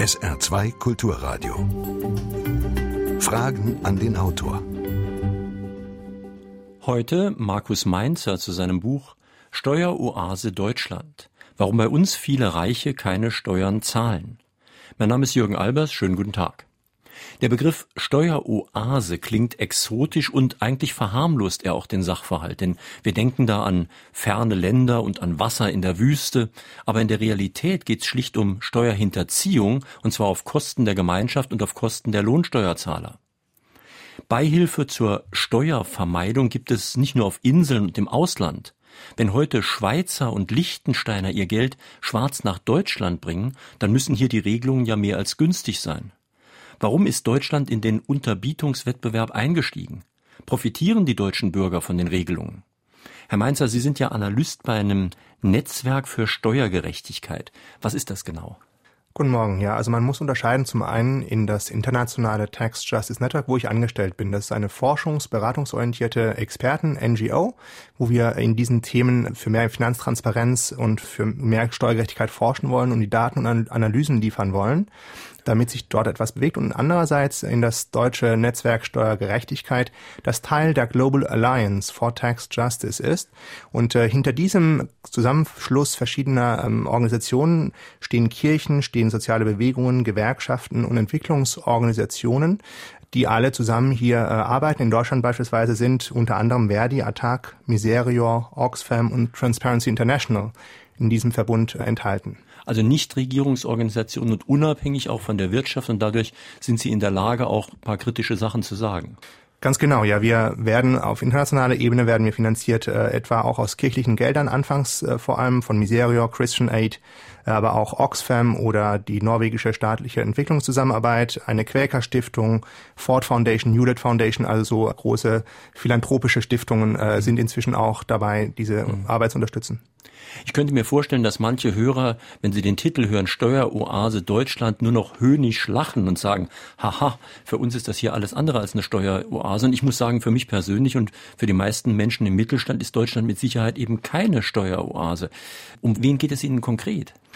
SR2 Kulturradio. Fragen an den Autor. Heute Markus Mainzer zu seinem Buch Steueroase Deutschland. Warum bei uns viele Reiche keine Steuern zahlen. Mein Name ist Jürgen Albers. Schönen guten Tag. Der Begriff Steueroase klingt exotisch und eigentlich verharmlost er auch den Sachverhalt, denn wir denken da an ferne Länder und an Wasser in der Wüste, aber in der Realität geht es schlicht um Steuerhinterziehung, und zwar auf Kosten der Gemeinschaft und auf Kosten der Lohnsteuerzahler. Beihilfe zur Steuervermeidung gibt es nicht nur auf Inseln und im Ausland. Wenn heute Schweizer und Liechtensteiner ihr Geld schwarz nach Deutschland bringen, dann müssen hier die Regelungen ja mehr als günstig sein. Warum ist Deutschland in den Unterbietungswettbewerb eingestiegen? Profitieren die deutschen Bürger von den Regelungen? Herr Mainzer, Sie sind ja Analyst bei einem Netzwerk für Steuergerechtigkeit. Was ist das genau? Guten Morgen. Ja, also man muss unterscheiden zum einen in das internationale Tax Justice Network, wo ich angestellt bin. Das ist eine forschungs-, beratungsorientierte Experten-NGO, wo wir in diesen Themen für mehr Finanztransparenz und für mehr Steuergerechtigkeit forschen wollen und die Daten und Analysen liefern wollen damit sich dort etwas bewegt und andererseits in das deutsche Netzwerk Steuergerechtigkeit, das Teil der Global Alliance for Tax Justice ist. Und äh, hinter diesem Zusammenschluss verschiedener ähm, Organisationen stehen Kirchen, stehen soziale Bewegungen, Gewerkschaften und Entwicklungsorganisationen, die alle zusammen hier äh, arbeiten. In Deutschland beispielsweise sind unter anderem Verdi, Attac, Miserior, Oxfam und Transparency International in diesem Verbund enthalten also Nichtregierungsorganisationen und unabhängig auch von der Wirtschaft und dadurch sind sie in der Lage, auch ein paar kritische Sachen zu sagen. Ganz genau, ja. Wir werden auf internationaler Ebene werden wir finanziert, äh, etwa auch aus kirchlichen Geldern, anfangs äh, vor allem von Miserior, Christian Aid, aber auch Oxfam oder die norwegische staatliche Entwicklungszusammenarbeit, eine Quäker Stiftung, Ford Foundation, Hewlett Foundation, also so große philanthropische Stiftungen äh, sind inzwischen auch dabei, diese mhm. Arbeit zu unterstützen. Ich könnte mir vorstellen, dass manche Hörer, wenn sie den Titel hören, Steueroase Deutschland, nur noch höhnisch lachen und sagen, haha, für uns ist das hier alles andere als eine Steueroase. Und ich muss sagen, für mich persönlich und für die meisten Menschen im Mittelstand ist Deutschland mit Sicherheit eben keine Steueroase. Um wen geht es Ihnen konkret?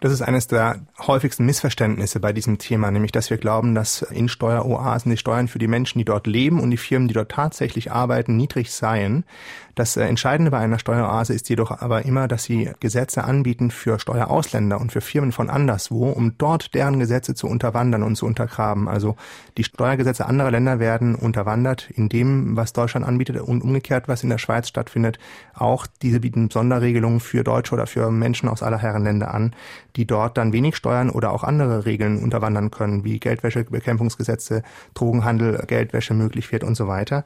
Das ist eines der häufigsten Missverständnisse bei diesem Thema, nämlich dass wir glauben, dass in Steueroasen die Steuern für die Menschen, die dort leben und die Firmen, die dort tatsächlich arbeiten, niedrig seien. Das äh, Entscheidende bei einer Steueroase ist jedoch aber immer, dass sie Gesetze anbieten für Steuerausländer und für Firmen von anderswo, um dort deren Gesetze zu unterwandern und zu untergraben. Also die Steuergesetze anderer Länder werden unterwandert in dem, was Deutschland anbietet und umgekehrt, was in der Schweiz stattfindet. Auch diese bieten Sonderregelungen für Deutsche oder für Menschen aus aller Herren Länder an die dort dann wenig Steuern oder auch andere Regeln unterwandern können, wie Geldwäschebekämpfungsgesetze, Drogenhandel, Geldwäsche möglich wird und so weiter.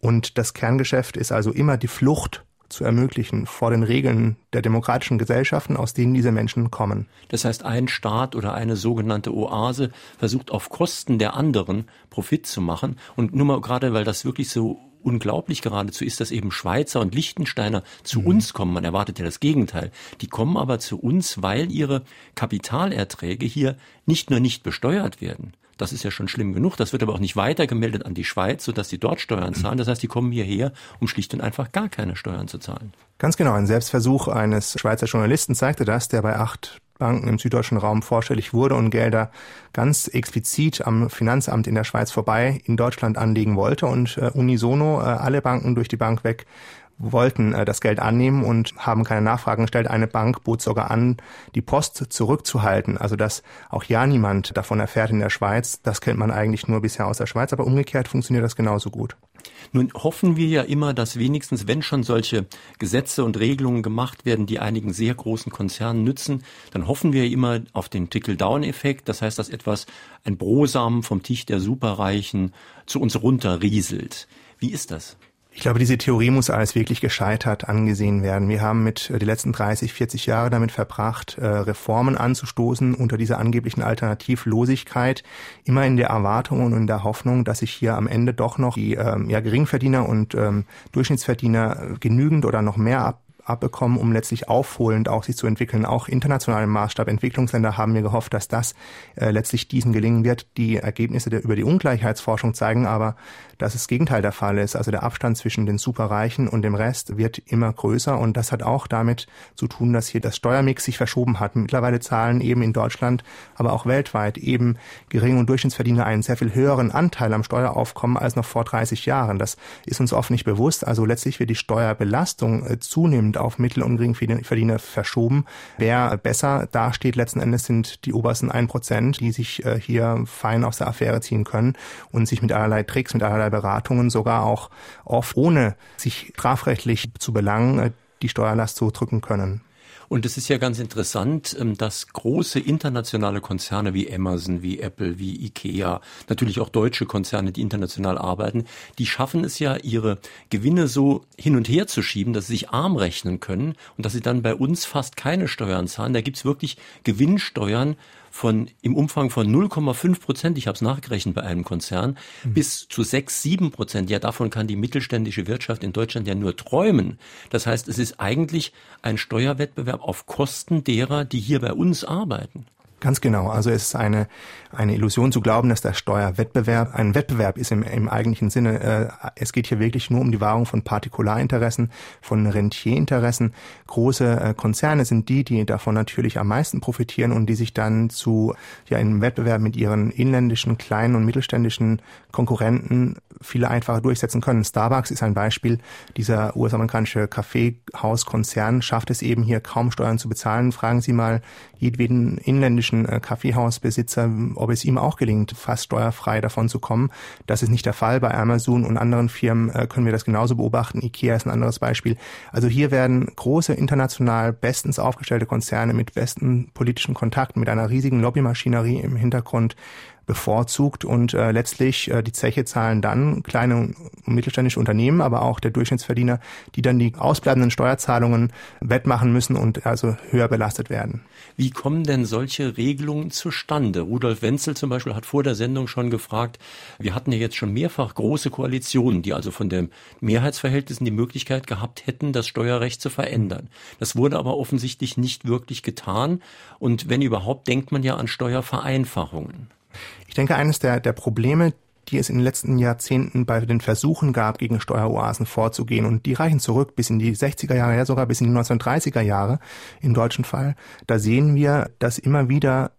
Und das Kerngeschäft ist also immer die Flucht zu ermöglichen vor den Regeln der demokratischen Gesellschaften, aus denen diese Menschen kommen. Das heißt, ein Staat oder eine sogenannte Oase versucht auf Kosten der anderen Profit zu machen. Und nur mal gerade, weil das wirklich so unglaublich geradezu ist, dass eben Schweizer und Liechtensteiner zu mhm. uns kommen. Man erwartet ja das Gegenteil. Die kommen aber zu uns, weil ihre Kapitalerträge hier nicht nur nicht besteuert werden. Das ist ja schon schlimm genug. Das wird aber auch nicht weitergemeldet an die Schweiz, sodass die dort Steuern zahlen. Das heißt, die kommen hierher, um schlicht und einfach gar keine Steuern zu zahlen. Ganz genau. Ein Selbstversuch eines Schweizer Journalisten zeigte das, der bei acht Banken im süddeutschen Raum vorstellig wurde und Gelder ganz explizit am Finanzamt in der Schweiz vorbei in Deutschland anlegen wollte und äh, unisono äh, alle Banken durch die Bank weg wollten äh, das Geld annehmen und haben keine Nachfragen gestellt. Eine Bank bot sogar an, die Post zurückzuhalten, also dass auch ja niemand davon erfährt in der Schweiz. Das kennt man eigentlich nur bisher aus der Schweiz, aber umgekehrt funktioniert das genauso gut. Nun hoffen wir ja immer, dass wenigstens, wenn schon solche Gesetze und Regelungen gemacht werden, die einigen sehr großen Konzernen nützen, dann hoffen wir immer auf den Tickle-Down-Effekt. Das heißt, dass etwas, ein Brosamen vom Tisch der Superreichen zu uns runterrieselt. Wie ist das? Ich glaube, diese Theorie muss als wirklich gescheitert angesehen werden. Wir haben mit äh, die letzten 30, 40 Jahre damit verbracht, äh, Reformen anzustoßen unter dieser angeblichen Alternativlosigkeit, immer in der Erwartung und in der Hoffnung, dass sich hier am Ende doch noch die ähm, ja, Geringverdiener und ähm, Durchschnittsverdiener genügend oder noch mehr ab abbekommen, um letztlich aufholend auch sich zu entwickeln, auch international im Maßstab. Entwicklungsländer haben mir gehofft, dass das äh, letztlich diesen gelingen wird. Die Ergebnisse der, über die Ungleichheitsforschung zeigen aber, dass das Gegenteil der Fall ist. Also der Abstand zwischen den Superreichen und dem Rest wird immer größer und das hat auch damit zu tun, dass hier das Steuermix sich verschoben hat. Mittlerweile zahlen eben in Deutschland, aber auch weltweit eben geringe und Durchschnittsverdiener einen sehr viel höheren Anteil am Steueraufkommen als noch vor 30 Jahren. Das ist uns oft nicht bewusst. Also letztlich wird die Steuerbelastung äh, zunehmend auf Mittel- und Geringverdiener verschoben. Wer besser dasteht letzten Endes sind die obersten ein Prozent, die sich äh, hier fein aus der Affäre ziehen können und sich mit allerlei Tricks, mit allerlei Beratungen sogar auch oft ohne sich strafrechtlich zu belangen, äh, die Steuerlast zu drücken können. Und es ist ja ganz interessant, ähm, dass große internationale Konzerne wie Amazon, wie Apple, wie Ikea, natürlich auch deutsche Konzerne, die international arbeiten, die schaffen es ja, ihre Gewinne so hin und her zu schieben, dass sie sich arm rechnen können und dass sie dann bei uns fast keine Steuern zahlen. Da gibt's wirklich Gewinnsteuern von im Umfang von 0,5 Prozent, ich habe es nachgerechnet bei einem Konzern, mhm. bis zu 6, 7 Prozent. Ja, davon kann die mittelständische Wirtschaft in Deutschland ja nur träumen. Das heißt, es ist eigentlich ein Steuerwettbewerb auf Kosten derer, die hier bei uns arbeiten. Ganz genau. Also es ist eine, eine Illusion zu glauben, dass der Steuerwettbewerb ein Wettbewerb ist im, im eigentlichen Sinne. Äh, es geht hier wirklich nur um die Wahrung von Partikularinteressen, von Rentierinteressen. Große äh, Konzerne sind die, die davon natürlich am meisten profitieren und die sich dann zu ja, einem Wettbewerb mit ihren inländischen, kleinen und mittelständischen Konkurrenten viel einfacher durchsetzen können. Starbucks ist ein Beispiel. Dieser US-amerikanische Kaffeehauskonzern schafft es eben hier kaum Steuern zu bezahlen. Fragen Sie mal jedweden inländischen äh, Kaffeehausbesitzer, ob es ihm auch gelingt, fast steuerfrei davon zu kommen. Das ist nicht der Fall. Bei Amazon und anderen Firmen äh, können wir das genauso beobachten. Ikea ist ein anderes Beispiel. Also hier werden große international bestens aufgestellte Konzerne mit besten politischen Kontakten, mit einer riesigen Lobbymaschinerie im Hintergrund bevorzugt und äh, letztlich äh, die Zeche zahlen dann kleine und mittelständische Unternehmen, aber auch der Durchschnittsverdiener, die dann die ausbleibenden Steuerzahlungen wettmachen müssen und also höher belastet werden. Wie kommen denn solche Regelungen zustande? Rudolf Wenzel zum Beispiel hat vor der Sendung schon gefragt, wir hatten ja jetzt schon mehrfach große Koalitionen, die also von den Mehrheitsverhältnissen die Möglichkeit gehabt hätten, das Steuerrecht zu verändern. Das wurde aber offensichtlich nicht wirklich getan und wenn überhaupt, denkt man ja an Steuervereinfachungen. Ich denke, eines der, der Probleme, die es in den letzten Jahrzehnten bei den Versuchen gab, gegen Steueroasen vorzugehen. Und die reichen zurück bis in die 60er Jahre, ja sogar bis in die 1930er Jahre im deutschen Fall. Da sehen wir, dass immer wieder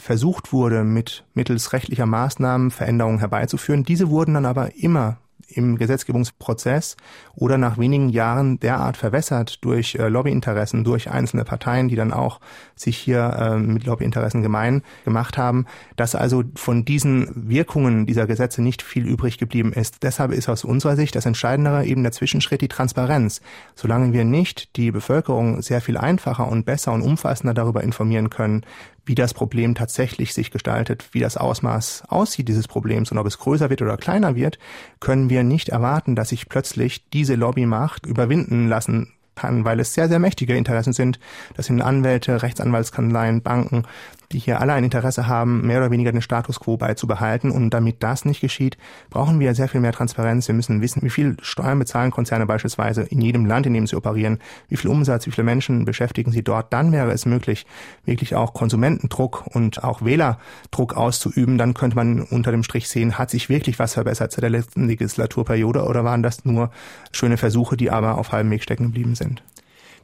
versucht wurde, mit mittels rechtlicher Maßnahmen Veränderungen herbeizuführen. Diese wurden dann aber immer im Gesetzgebungsprozess oder nach wenigen Jahren derart verwässert durch äh, Lobbyinteressen, durch einzelne Parteien, die dann auch sich hier äh, mit Lobbyinteressen gemein gemacht haben, dass also von diesen Wirkungen dieser Gesetze nicht viel übrig geblieben ist. Deshalb ist aus unserer Sicht das Entscheidendere eben der Zwischenschritt die Transparenz. Solange wir nicht die Bevölkerung sehr viel einfacher und besser und umfassender darüber informieren können, wie das Problem tatsächlich sich gestaltet, wie das Ausmaß aussieht dieses Problems und ob es größer wird oder kleiner wird, können wir nicht erwarten, dass sich plötzlich diese Lobbymacht überwinden lassen kann, weil es sehr, sehr mächtige Interessen sind. Das sind Anwälte, Rechtsanwaltskanzleien, Banken, die hier alle ein Interesse haben, mehr oder weniger den Status quo beizubehalten. Und damit das nicht geschieht, brauchen wir sehr viel mehr Transparenz. Wir müssen wissen, wie viel Steuern bezahlen Konzerne beispielsweise in jedem Land, in dem sie operieren, wie viel Umsatz, wie viele Menschen beschäftigen sie dort. Dann wäre es möglich, wirklich auch Konsumentendruck und auch Wählerdruck auszuüben. Dann könnte man unter dem Strich sehen, hat sich wirklich was verbessert seit der letzten Legislaturperiode oder waren das nur schöne Versuche, die aber auf halbem Weg stecken geblieben sind? And.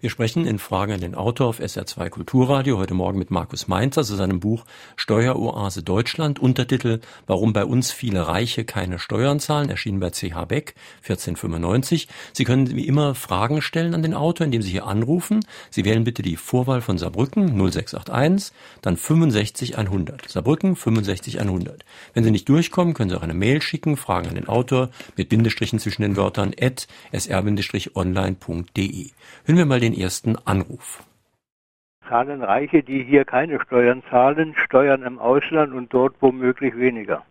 Wir sprechen in Fragen an den Autor auf SR2 Kulturradio heute Morgen mit Markus Mainzer zu seinem Buch Steueroase Deutschland, Untertitel Warum bei uns viele Reiche keine Steuern zahlen, erschienen bei CH Beck 1495. Sie können wie immer Fragen stellen an den Autor, indem Sie hier anrufen. Sie wählen bitte die Vorwahl von Saarbrücken 0681, dann 65100. Saarbrücken 65100. Wenn Sie nicht durchkommen, können Sie auch eine Mail schicken, Fragen an den Autor mit Bindestrichen zwischen den Wörtern at sr-online.de. Hören wir mal den ersten Anruf. Zahlen Reiche, die hier keine Steuern zahlen, Steuern im Ausland und dort womöglich weniger?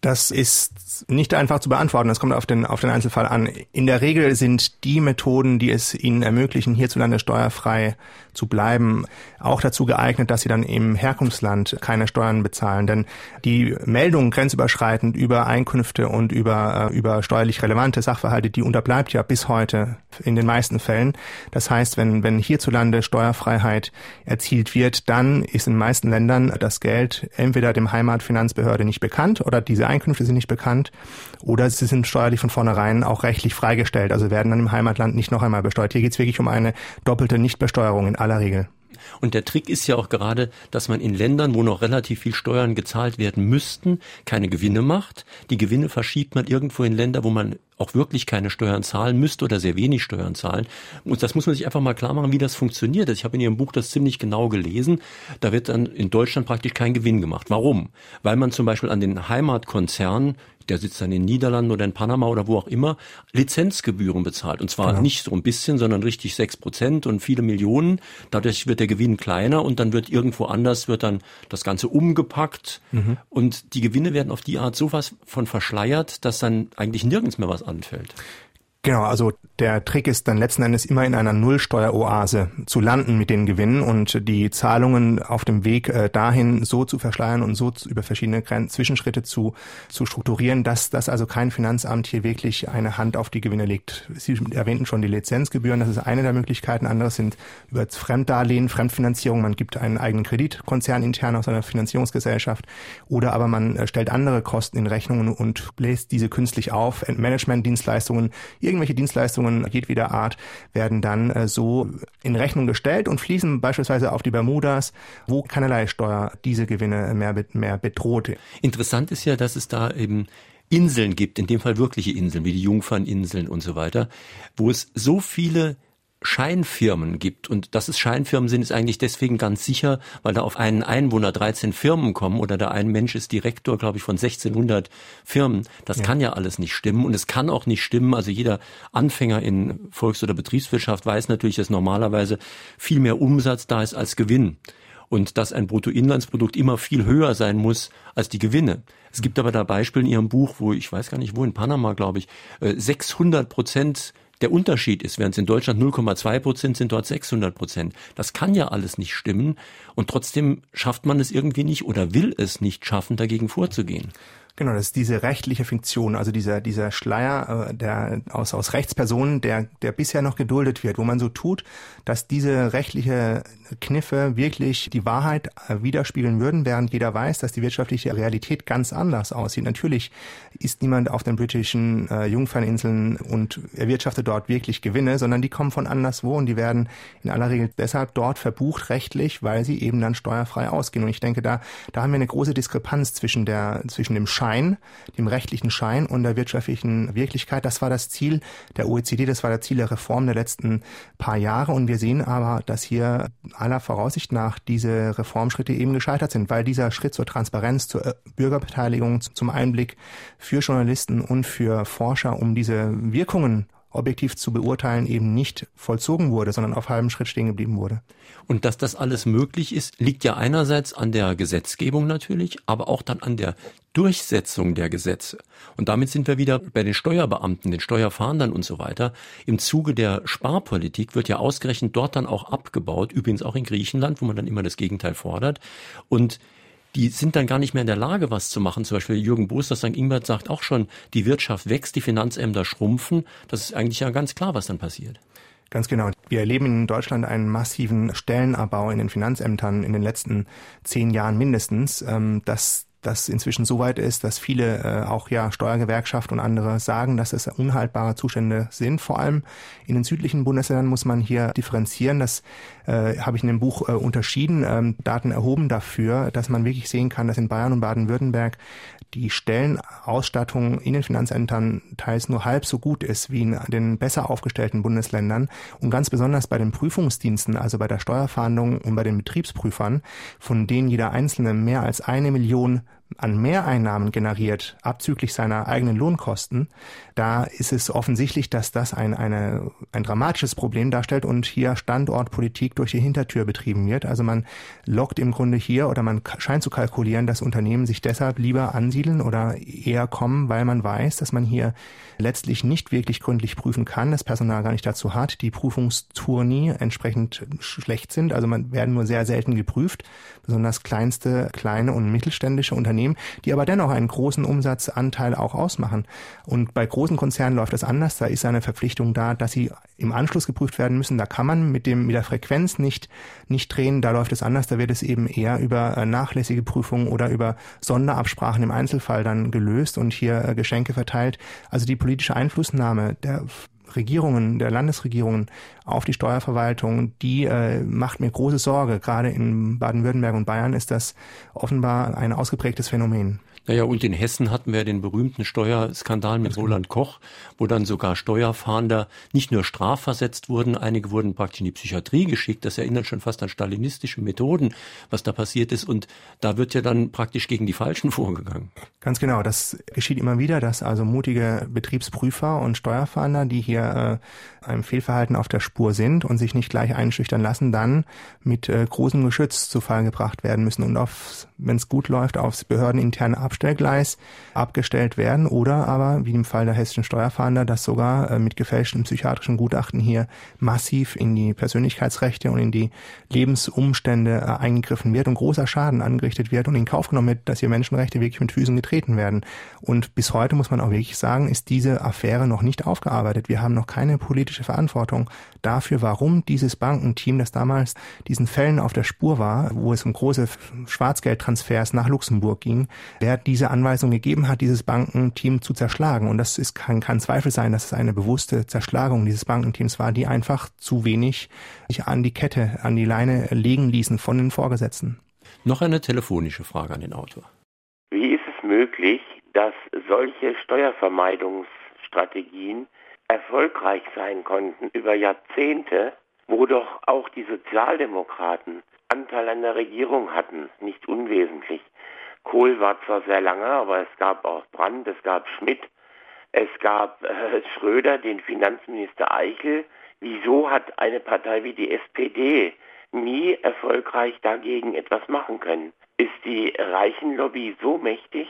Das ist nicht einfach zu beantworten. Das kommt auf den, auf den Einzelfall an. In der Regel sind die Methoden, die es ihnen ermöglichen, hierzulande steuerfrei zu bleiben, auch dazu geeignet, dass sie dann im Herkunftsland keine Steuern bezahlen. Denn die Meldung grenzüberschreitend über Einkünfte und über, äh, über steuerlich relevante Sachverhalte, die unterbleibt ja bis heute in den meisten Fällen. Das heißt, wenn, wenn hierzulande Steuerfreiheit erzielt wird, dann ist in den meisten Ländern das Geld entweder dem Heimatfinanzbehörde nicht bekannt oder diese Einkünfte sind nicht bekannt oder sie sind steuerlich von vornherein auch rechtlich freigestellt, also werden dann im Heimatland nicht noch einmal besteuert. Hier geht es wirklich um eine doppelte Nichtbesteuerung in aller Regel. Und der Trick ist ja auch gerade, dass man in Ländern, wo noch relativ viel Steuern gezahlt werden müssten, keine Gewinne macht. Die Gewinne verschiebt man irgendwo in Länder, wo man auch wirklich keine Steuern zahlen müsste oder sehr wenig Steuern zahlen. Und das muss man sich einfach mal klar machen, wie das funktioniert. Ich habe in Ihrem Buch das ziemlich genau gelesen. Da wird dann in Deutschland praktisch kein Gewinn gemacht. Warum? Weil man zum Beispiel an den Heimatkonzern der sitzt dann in den Niederlanden oder in Panama oder wo auch immer, Lizenzgebühren bezahlt. Und zwar genau. nicht so ein bisschen, sondern richtig sechs Prozent und viele Millionen. Dadurch wird der Gewinn kleiner und dann wird irgendwo anders wird dann das Ganze umgepackt. Mhm. Und die Gewinne werden auf die Art sowas von verschleiert, dass dann eigentlich nirgends mehr was anfällt. Genau, also der Trick ist dann letzten Endes immer in einer Nullsteueroase zu landen mit den Gewinnen und die Zahlungen auf dem Weg äh, dahin so zu verschleiern und so über verschiedene Zwischenschritte zu, zu strukturieren, dass, dass also kein Finanzamt hier wirklich eine Hand auf die Gewinne legt. Sie erwähnten schon die Lizenzgebühren, das ist eine der Möglichkeiten. Andere sind über Fremddarlehen, Fremdfinanzierung. Man gibt einen eigenen Kreditkonzern intern aus einer Finanzierungsgesellschaft oder aber man äh, stellt andere Kosten in Rechnungen und bläst diese künstlich auf. Managementdienstleistungen Irgendwelche Dienstleistungen jedweder Art werden dann äh, so in Rechnung gestellt und fließen beispielsweise auf die Bermudas, wo keinerlei Steuer diese Gewinne mehr, mehr bedroht. Interessant ist ja, dass es da eben Inseln gibt, in dem Fall wirkliche Inseln, wie die Jungferninseln und so weiter, wo es so viele Scheinfirmen gibt. Und dass es Scheinfirmen sind, ist eigentlich deswegen ganz sicher, weil da auf einen Einwohner 13 Firmen kommen oder da ein Mensch ist Direktor, glaube ich, von 1600 Firmen. Das ja. kann ja alles nicht stimmen. Und es kann auch nicht stimmen. Also jeder Anfänger in Volks- oder Betriebswirtschaft weiß natürlich, dass normalerweise viel mehr Umsatz da ist als Gewinn. Und dass ein Bruttoinlandsprodukt immer viel höher sein muss als die Gewinne. Es gibt aber da Beispiele in Ihrem Buch, wo ich weiß gar nicht wo, in Panama, glaube ich, 600 äh, Prozent der Unterschied ist, während es in Deutschland 0,2 Prozent sind, dort 600 Prozent. Das kann ja alles nicht stimmen und trotzdem schafft man es irgendwie nicht oder will es nicht schaffen, dagegen vorzugehen. Genau, das ist diese rechtliche Fiktion, also dieser, dieser Schleier äh, der, aus, aus Rechtspersonen, der, der bisher noch geduldet wird, wo man so tut, dass diese rechtliche Kniffe wirklich die Wahrheit äh, widerspiegeln würden, während jeder weiß, dass die wirtschaftliche Realität ganz anders aussieht. Natürlich ist niemand auf den britischen äh, Jungferninseln und erwirtschaftet dort wirklich Gewinne, sondern die kommen von anderswo und die werden in aller Regel deshalb dort verbucht rechtlich, weil sie eben dann steuerfrei ausgehen. Und ich denke, da, da haben wir eine große Diskrepanz zwischen der, zwischen dem Schein, dem rechtlichen Schein und der wirtschaftlichen Wirklichkeit. Das war das Ziel der OECD, das war das Ziel der Reform der letzten paar Jahre. Und wir sehen aber, dass hier aller Voraussicht nach diese Reformschritte eben gescheitert sind, weil dieser Schritt zur Transparenz, zur äh, Bürgerbeteiligung, zum Einblick für Journalisten und für Forscher, um diese Wirkungen objektiv zu beurteilen, eben nicht vollzogen wurde, sondern auf halbem Schritt stehen geblieben wurde. Und dass das alles möglich ist, liegt ja einerseits an der Gesetzgebung natürlich, aber auch dann an der Durchsetzung der Gesetze. Und damit sind wir wieder bei den Steuerbeamten, den Steuerfahndern und so weiter. Im Zuge der Sparpolitik wird ja ausgerechnet dort dann auch abgebaut, übrigens auch in Griechenland, wo man dann immer das Gegenteil fordert. Und die sind dann gar nicht mehr in der Lage, was zu machen. Zum Beispiel Jürgen Boos, St. Ingbert sagt auch schon, die Wirtschaft wächst, die Finanzämter schrumpfen. Das ist eigentlich ja ganz klar, was dann passiert. Ganz genau. Wir erleben in Deutschland einen massiven Stellenabbau in den Finanzämtern in den letzten zehn Jahren mindestens. Ähm, das inzwischen so weit ist, dass viele äh, auch ja Steuergewerkschaft und andere sagen, dass es unhaltbare Zustände sind. Vor allem in den südlichen Bundesländern muss man hier differenzieren. Das äh, habe ich in dem Buch äh, unterschieden, ähm, Daten erhoben dafür, dass man wirklich sehen kann, dass in Bayern und Baden-Württemberg die Stellenausstattung in den Finanzämtern teils nur halb so gut ist wie in den besser aufgestellten Bundesländern und ganz besonders bei den Prüfungsdiensten, also bei der Steuerfahndung und bei den Betriebsprüfern, von denen jeder einzelne mehr als eine Million an Mehreinnahmen generiert, abzüglich seiner eigenen Lohnkosten, da ist es offensichtlich, dass das ein, eine, ein dramatisches Problem darstellt und hier Standortpolitik durch die Hintertür betrieben wird. Also man lockt im Grunde hier oder man scheint zu kalkulieren, dass Unternehmen sich deshalb lieber ansiedeln oder eher kommen, weil man weiß, dass man hier letztlich nicht wirklich gründlich prüfen kann, das Personal gar nicht dazu hat, die Prüfungstourni entsprechend schlecht sind. Also man werden nur sehr selten geprüft, besonders kleinste, kleine und mittelständische Unternehmen, die aber dennoch einen großen Umsatzanteil auch ausmachen. Und bei großen Konzernen läuft das anders. Da ist eine Verpflichtung da, dass sie im Anschluss geprüft werden müssen. Da kann man mit dem, mit der Frequenz nicht, nicht drehen. Da läuft es anders. Da wird es eben eher über äh, nachlässige Prüfungen oder über Sonderabsprachen im Einzelfall dann gelöst und hier äh, Geschenke verteilt. Also die politische Einflussnahme der Regierungen, der Landesregierungen auf die Steuerverwaltung, die äh, macht mir große Sorge. Gerade in Baden-Württemberg und Bayern ist das offenbar ein ausgeprägtes Phänomen. Naja, und in Hessen hatten wir den berühmten Steuerskandal mit Roland Koch, wo dann sogar Steuerfahnder nicht nur strafversetzt wurden, einige wurden praktisch in die Psychiatrie geschickt. Das erinnert schon fast an stalinistische Methoden, was da passiert ist. Und da wird ja dann praktisch gegen die Falschen vorgegangen. Ganz genau. Das geschieht immer wieder, dass also mutige Betriebsprüfer und Steuerfahnder, die hier äh, einem Fehlverhalten auf der Spur sind und sich nicht gleich einschüchtern lassen, dann mit äh, großem Geschütz zu Fall gebracht werden müssen und auf, wenn es gut läuft, aufs behördeninterne Abstellgleis abgestellt werden oder aber, wie im Fall der hessischen Steuerfahnder, dass sogar äh, mit gefälschten psychiatrischen Gutachten hier massiv in die Persönlichkeitsrechte und in die Lebensumstände äh, eingegriffen wird und großer Schaden angerichtet wird und in Kauf genommen wird, dass hier Menschenrechte wirklich mit Füßen getreten werden. Und bis heute muss man auch wirklich sagen, ist diese Affäre noch nicht aufgearbeitet. Wir haben noch keine politische Verantwortung dafür, warum dieses Bankenteam, das damals diesen Fällen auf der Spur war, wo es um große Schwarzgeldtransfers nach Luxemburg ging, wer diese Anweisung gegeben hat, dieses Bankenteam zu zerschlagen. Und das ist, kann kein Zweifel sein, dass es eine bewusste Zerschlagung dieses Bankenteams war, die einfach zu wenig sich an die Kette, an die Leine legen ließen von den Vorgesetzten. Noch eine telefonische Frage an den Autor. Wie ist es möglich, dass solche Steuervermeidungsstrategien erfolgreich sein konnten über Jahrzehnte, wo doch auch die Sozialdemokraten Anteil an der Regierung hatten, nicht unwesentlich. Kohl war zwar sehr lange, aber es gab auch Brandt, es gab Schmidt, es gab äh, Schröder, den Finanzminister Eichel. Wieso hat eine Partei wie die SPD nie erfolgreich dagegen etwas machen können? Ist die Reichenlobby so mächtig?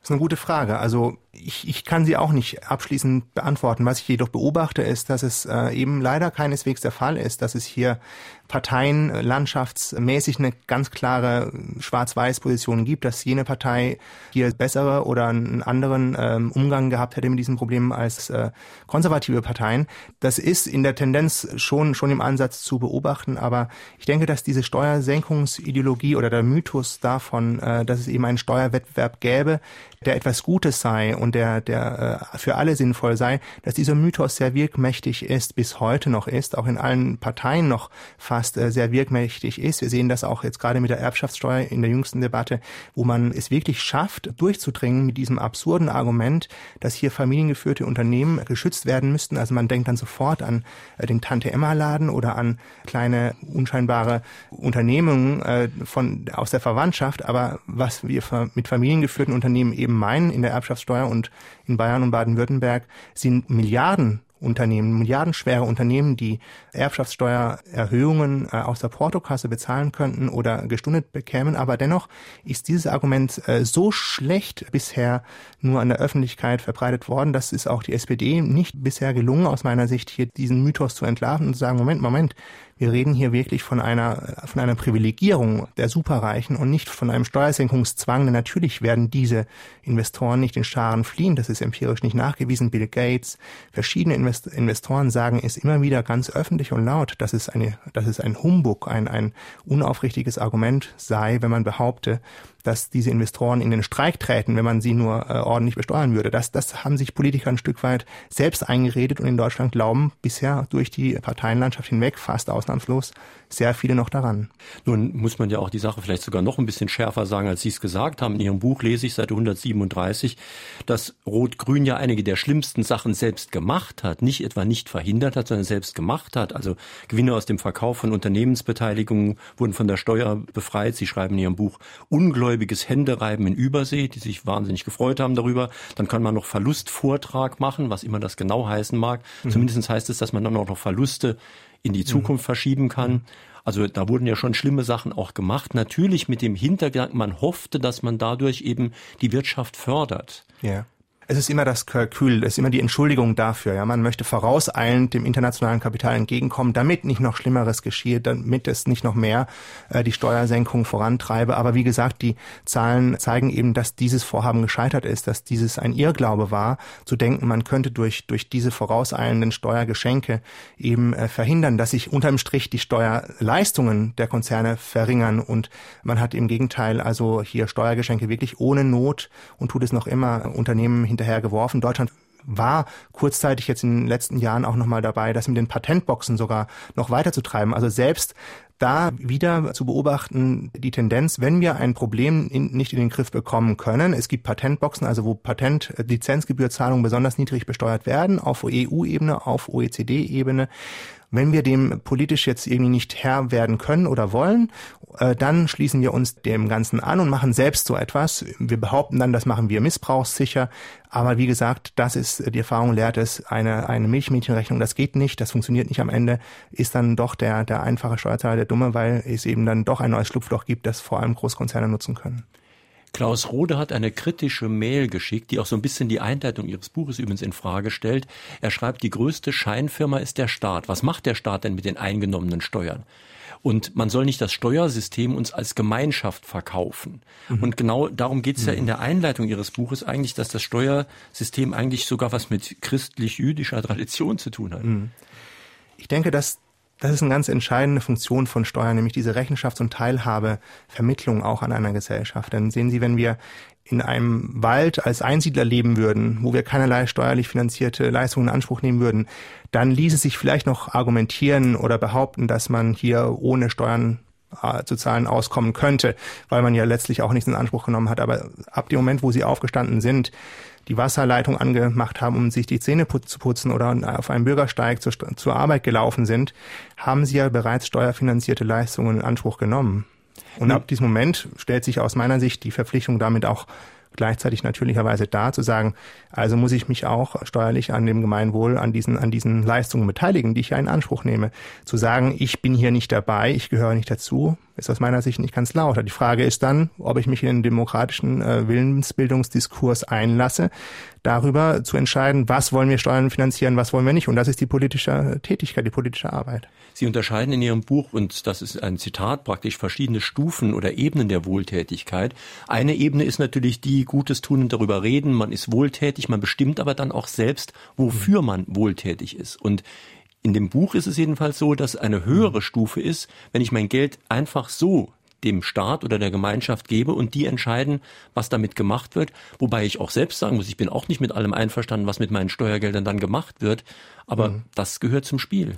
Das ist eine gute Frage. Also ich, ich kann sie auch nicht abschließend beantworten. Was ich jedoch beobachte, ist, dass es äh, eben leider keineswegs der Fall ist, dass es hier Parteien äh, landschaftsmäßig eine ganz klare Schwarz-Weiß-Position gibt, dass jene Partei hier bessere oder einen anderen ähm, Umgang gehabt hätte mit diesen Problemen als äh, konservative Parteien. Das ist in der Tendenz schon, schon im Ansatz zu beobachten, aber ich denke, dass diese Steuersenkungsideologie oder der Mythos davon, äh, dass es eben einen Steuerwettbewerb gäbe, der etwas Gutes sei und der, der äh, für alle sinnvoll sei, dass dieser Mythos sehr wirkmächtig ist, bis heute noch ist, auch in allen Parteien noch fast äh, sehr wirkmächtig ist. Wir sehen das auch jetzt gerade mit der Erbschaftssteuer in der jüngsten Debatte, wo man es wirklich schafft, durchzudringen mit diesem absurden Argument, dass hier familiengeführte Unternehmen geschützt werden müssten. Also man denkt dann sofort an äh, den Tante-Emma-Laden oder an kleine unscheinbare Unternehmungen äh, von, aus der Verwandtschaft. Aber was wir mit familiengeführten Unternehmen eben meinen in der Erbschaftssteuer und in Bayern und Baden-Württemberg sind Milliarden Unternehmen, milliardenschwere Unternehmen, die Erbschaftssteuererhöhungen äh, aus der Portokasse bezahlen könnten oder gestundet bekämen. Aber dennoch ist dieses Argument äh, so schlecht bisher nur an der Öffentlichkeit verbreitet worden, dass es auch die SPD nicht bisher gelungen, aus meiner Sicht hier diesen Mythos zu entlarven und zu sagen, Moment, Moment, wir reden hier wirklich von einer, von einer Privilegierung der Superreichen und nicht von einem Steuersenkungszwang. Denn natürlich werden diese Investoren nicht in Scharen fliehen. Das ist empirisch nicht nachgewiesen. Bill Gates, verschiedene Investoren sagen es immer wieder ganz öffentlich und laut, dass es eine, dass es ein Humbug, ein, ein unaufrichtiges Argument sei, wenn man behaupte, dass diese Investoren in den Streik treten, wenn man sie nur äh, ordentlich besteuern würde. Das, das haben sich Politiker ein Stück weit selbst eingeredet und in Deutschland glauben bisher durch die Parteienlandschaft hinweg fast ausnahmslos ausnahmslos sehr viele noch daran. Nun muss man ja auch die Sache vielleicht sogar noch ein bisschen schärfer sagen, als Sie es gesagt haben. In Ihrem Buch lese ich Seite 137, dass Rot-Grün ja einige der schlimmsten Sachen selbst gemacht hat, nicht etwa nicht verhindert hat, sondern selbst gemacht hat. Also Gewinne aus dem Verkauf von Unternehmensbeteiligungen wurden von der Steuer befreit. Sie schreiben in Ihrem Buch ungläubiges Händereiben in Übersee, die sich wahnsinnig gefreut haben darüber. Dann kann man noch Verlustvortrag machen, was immer das genau heißen mag. Mhm. Zumindest heißt es, dass man dann auch noch Verluste in die Zukunft mhm. verschieben kann. Also da wurden ja schon schlimme Sachen auch gemacht. Natürlich mit dem Hintergedanken, man hoffte, dass man dadurch eben die Wirtschaft fördert. Ja es ist immer das Kalkül, es ist immer die Entschuldigung dafür. Ja, man möchte vorauseilend dem internationalen Kapital entgegenkommen, damit nicht noch Schlimmeres geschieht, damit es nicht noch mehr äh, die Steuersenkung vorantreibe. Aber wie gesagt, die Zahlen zeigen eben, dass dieses Vorhaben gescheitert ist, dass dieses ein Irrglaube war, zu denken, man könnte durch durch diese vorauseilenden Steuergeschenke eben äh, verhindern, dass sich unterm Strich die Steuerleistungen der Konzerne verringern und man hat im Gegenteil also hier Steuergeschenke wirklich ohne Not und tut es noch immer Unternehmen hinterher geworfen. Deutschland war kurzzeitig jetzt in den letzten Jahren auch nochmal dabei, das mit den Patentboxen sogar noch weiterzutreiben. Also selbst da wieder zu beobachten, die Tendenz, wenn wir ein Problem in, nicht in den Griff bekommen können, es gibt Patentboxen, also wo Patentlizenzgebührzahlungen besonders niedrig besteuert werden, auf EU-Ebene, auf OECD-Ebene, wenn wir dem politisch jetzt irgendwie nicht Herr werden können oder wollen, äh, dann schließen wir uns dem Ganzen an und machen selbst so etwas. Wir behaupten dann, das machen wir missbrauchssicher. Aber wie gesagt, das ist, die Erfahrung lehrt es, eine, eine Milchmädchenrechnung, das geht nicht, das funktioniert nicht am Ende, ist dann doch der, der einfache Steuerzahler der Dumme, weil es eben dann doch ein neues Schlupfloch gibt, das vor allem Großkonzerne nutzen können. Klaus Rode hat eine kritische Mail geschickt, die auch so ein bisschen die Einleitung Ihres Buches übrigens in Frage stellt. Er schreibt, die größte Scheinfirma ist der Staat. Was macht der Staat denn mit den eingenommenen Steuern? Und man soll nicht das Steuersystem uns als Gemeinschaft verkaufen. Mhm. Und genau darum geht es ja in der Einleitung Ihres Buches eigentlich, dass das Steuersystem eigentlich sogar was mit christlich-jüdischer Tradition zu tun hat. Mhm. Ich denke, dass das ist eine ganz entscheidende Funktion von Steuern, nämlich diese Rechenschafts- und Teilhabevermittlung auch an einer Gesellschaft. Denn sehen Sie, wenn wir in einem Wald als Einsiedler leben würden, wo wir keinerlei steuerlich finanzierte Leistungen in Anspruch nehmen würden, dann ließe sich vielleicht noch argumentieren oder behaupten, dass man hier ohne Steuern zu zahlen auskommen könnte, weil man ja letztlich auch nichts in Anspruch genommen hat. Aber ab dem Moment, wo sie aufgestanden sind, die Wasserleitung angemacht haben, um sich die Zähne zu putzen oder auf einem Bürgersteig zur, zur Arbeit gelaufen sind, haben sie ja bereits steuerfinanzierte Leistungen in Anspruch genommen. Und ab diesem Moment stellt sich aus meiner Sicht die Verpflichtung damit auch gleichzeitig natürlicherweise da, zu sagen, also muss ich mich auch steuerlich an dem Gemeinwohl, an diesen, an diesen Leistungen beteiligen, die ich ja in Anspruch nehme. Zu sagen, ich bin hier nicht dabei, ich gehöre nicht dazu, ist aus meiner Sicht nicht ganz lauter. Die Frage ist dann, ob ich mich in den demokratischen äh, Willensbildungsdiskurs einlasse, darüber zu entscheiden, was wollen wir Steuern finanzieren, was wollen wir nicht. Und das ist die politische Tätigkeit, die politische Arbeit. Sie unterscheiden in Ihrem Buch, und das ist ein Zitat, praktisch verschiedene Stufen oder Ebenen der Wohltätigkeit. Eine Ebene ist natürlich die, Gutes tun und darüber reden. Man ist wohltätig, man bestimmt aber dann auch selbst, wofür man wohltätig ist. Und in dem Buch ist es jedenfalls so, dass eine höhere Stufe ist, wenn ich mein Geld einfach so dem Staat oder der Gemeinschaft gebe und die entscheiden, was damit gemacht wird. Wobei ich auch selbst sagen muss, ich bin auch nicht mit allem einverstanden, was mit meinen Steuergeldern dann gemacht wird. Aber mhm. das gehört zum Spiel.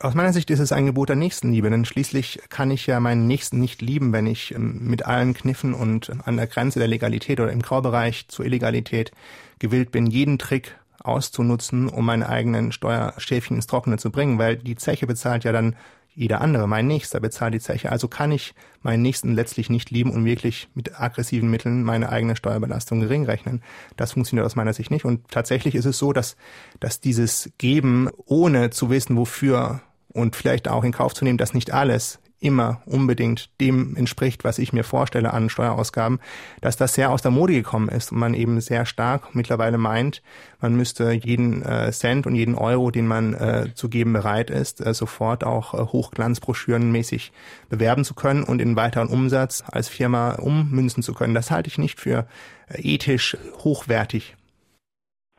Aus meiner Sicht ist es ein Gebot der Nächstenliebe, denn schließlich kann ich ja meinen Nächsten nicht lieben, wenn ich ähm, mit allen Kniffen und an der Grenze der Legalität oder im Graubereich zur Illegalität gewillt bin, jeden Trick auszunutzen, um meine eigenen Steuerschäfchen ins Trockene zu bringen, weil die Zeche bezahlt ja dann jeder andere, mein Nächster bezahlt die Zeche. Also kann ich meinen Nächsten letztlich nicht lieben und wirklich mit aggressiven Mitteln meine eigene Steuerbelastung gering rechnen. Das funktioniert aus meiner Sicht nicht. Und tatsächlich ist es so, dass, dass dieses Geben, ohne zu wissen, wofür und vielleicht auch in Kauf zu nehmen, dass nicht alles immer unbedingt dem entspricht, was ich mir vorstelle an Steuerausgaben, dass das sehr aus der Mode gekommen ist und man eben sehr stark mittlerweile meint, man müsste jeden äh, Cent und jeden Euro, den man äh, zu geben bereit ist, äh, sofort auch äh, hochglanzbroschürenmäßig bewerben zu können und in weiteren Umsatz als Firma ummünzen zu können. Das halte ich nicht für ethisch hochwertig.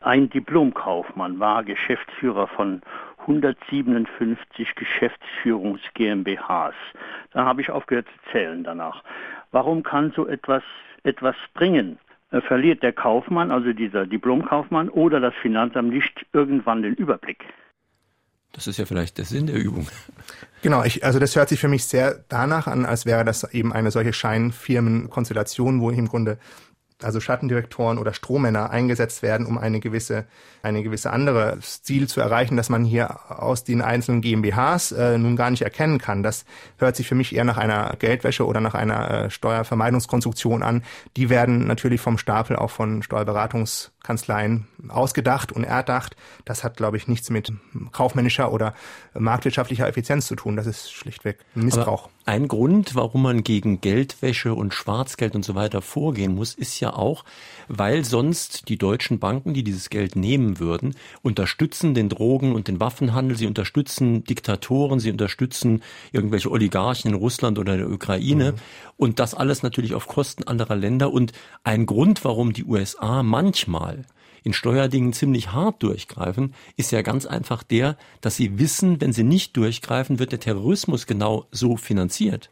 Ein Diplomkaufmann war Geschäftsführer von 157 Geschäftsführungs GmbHs. Da habe ich aufgehört zu zählen danach. Warum kann so etwas etwas bringen? Äh, verliert der Kaufmann, also dieser Diplomkaufmann oder das Finanzamt nicht irgendwann den Überblick? Das ist ja vielleicht der Sinn der Übung. Genau, ich, also das hört sich für mich sehr danach an, als wäre das eben eine solche Scheinfirmenkonstellation, wo ich im Grunde also Schattendirektoren oder Strohmänner eingesetzt werden, um eine gewisse, eine gewisse andere Ziel zu erreichen, dass man hier aus den einzelnen GmbHs äh, nun gar nicht erkennen kann. Das hört sich für mich eher nach einer Geldwäsche oder nach einer äh, Steuervermeidungskonstruktion an. Die werden natürlich vom Stapel auch von Steuerberatungskanzleien ausgedacht und erdacht. Das hat, glaube ich, nichts mit kaufmännischer oder marktwirtschaftlicher Effizienz zu tun. Das ist schlichtweg Missbrauch. Aber ein Grund, warum man gegen Geldwäsche und Schwarzgeld und so weiter vorgehen muss, ist ja auch, weil sonst die deutschen Banken, die dieses Geld nehmen würden, unterstützen den Drogen- und den Waffenhandel, sie unterstützen Diktatoren, sie unterstützen irgendwelche Oligarchen in Russland oder der Ukraine mhm. und das alles natürlich auf Kosten anderer Länder und ein Grund, warum die USA manchmal in Steuerdingen ziemlich hart durchgreifen, ist ja ganz einfach der, dass sie wissen, wenn sie nicht durchgreifen, wird der Terrorismus genau so finanziert.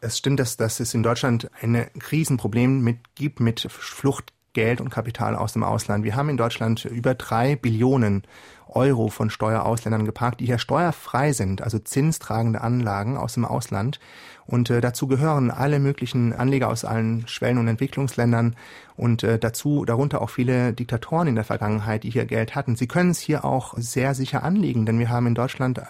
Es stimmt, dass, dass es in Deutschland ein Krisenproblem mit, gibt mit Fluchtgeld und Kapital aus dem Ausland. Wir haben in Deutschland über drei Billionen Euro von Steuerausländern geparkt, die hier steuerfrei sind, also zinstragende Anlagen aus dem Ausland. Und äh, dazu gehören alle möglichen Anleger aus allen Schwellen- und Entwicklungsländern und äh, dazu darunter auch viele Diktatoren in der Vergangenheit, die hier Geld hatten. Sie können es hier auch sehr sicher anlegen, denn wir haben in Deutschland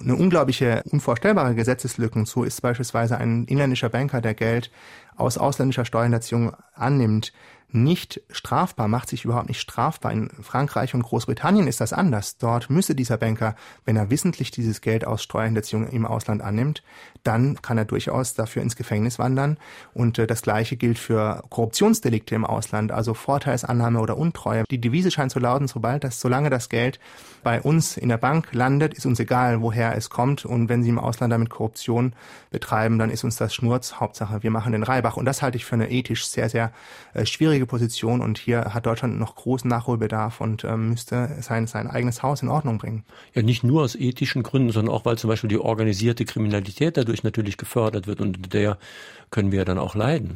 eine unglaubliche, unvorstellbare Gesetzeslücken. So ist beispielsweise ein inländischer Banker, der Geld aus ausländischer Steuerhinterziehung annimmt, nicht strafbar, macht sich überhaupt nicht strafbar. In Frankreich und Großbritannien ist das anders. Dort müsse dieser Banker, wenn er wissentlich dieses Geld aus Steuerhinterziehung im Ausland annimmt, dann kann er durchaus dafür ins Gefängnis wandern. Und äh, das Gleiche gilt für Korruptionsdelikte im Ausland, also Vorteilsannahme oder Untreue. Die Devise scheint zu lauten, sobald das, solange das Geld bei uns in der Bank landet, ist uns egal, woher es kommt. Und wenn Sie im Ausland damit Korruption betreiben, dann ist uns das Schnurz. Hauptsache, wir machen den Reibach. Und das halte ich für eine ethisch sehr, sehr äh, schwierige Position und hier hat Deutschland noch großen Nachholbedarf und ähm, müsste sein, sein eigenes Haus in Ordnung bringen. Ja, nicht nur aus ethischen Gründen, sondern auch, weil zum Beispiel die organisierte Kriminalität dadurch natürlich gefördert wird und der können wir dann auch leiden.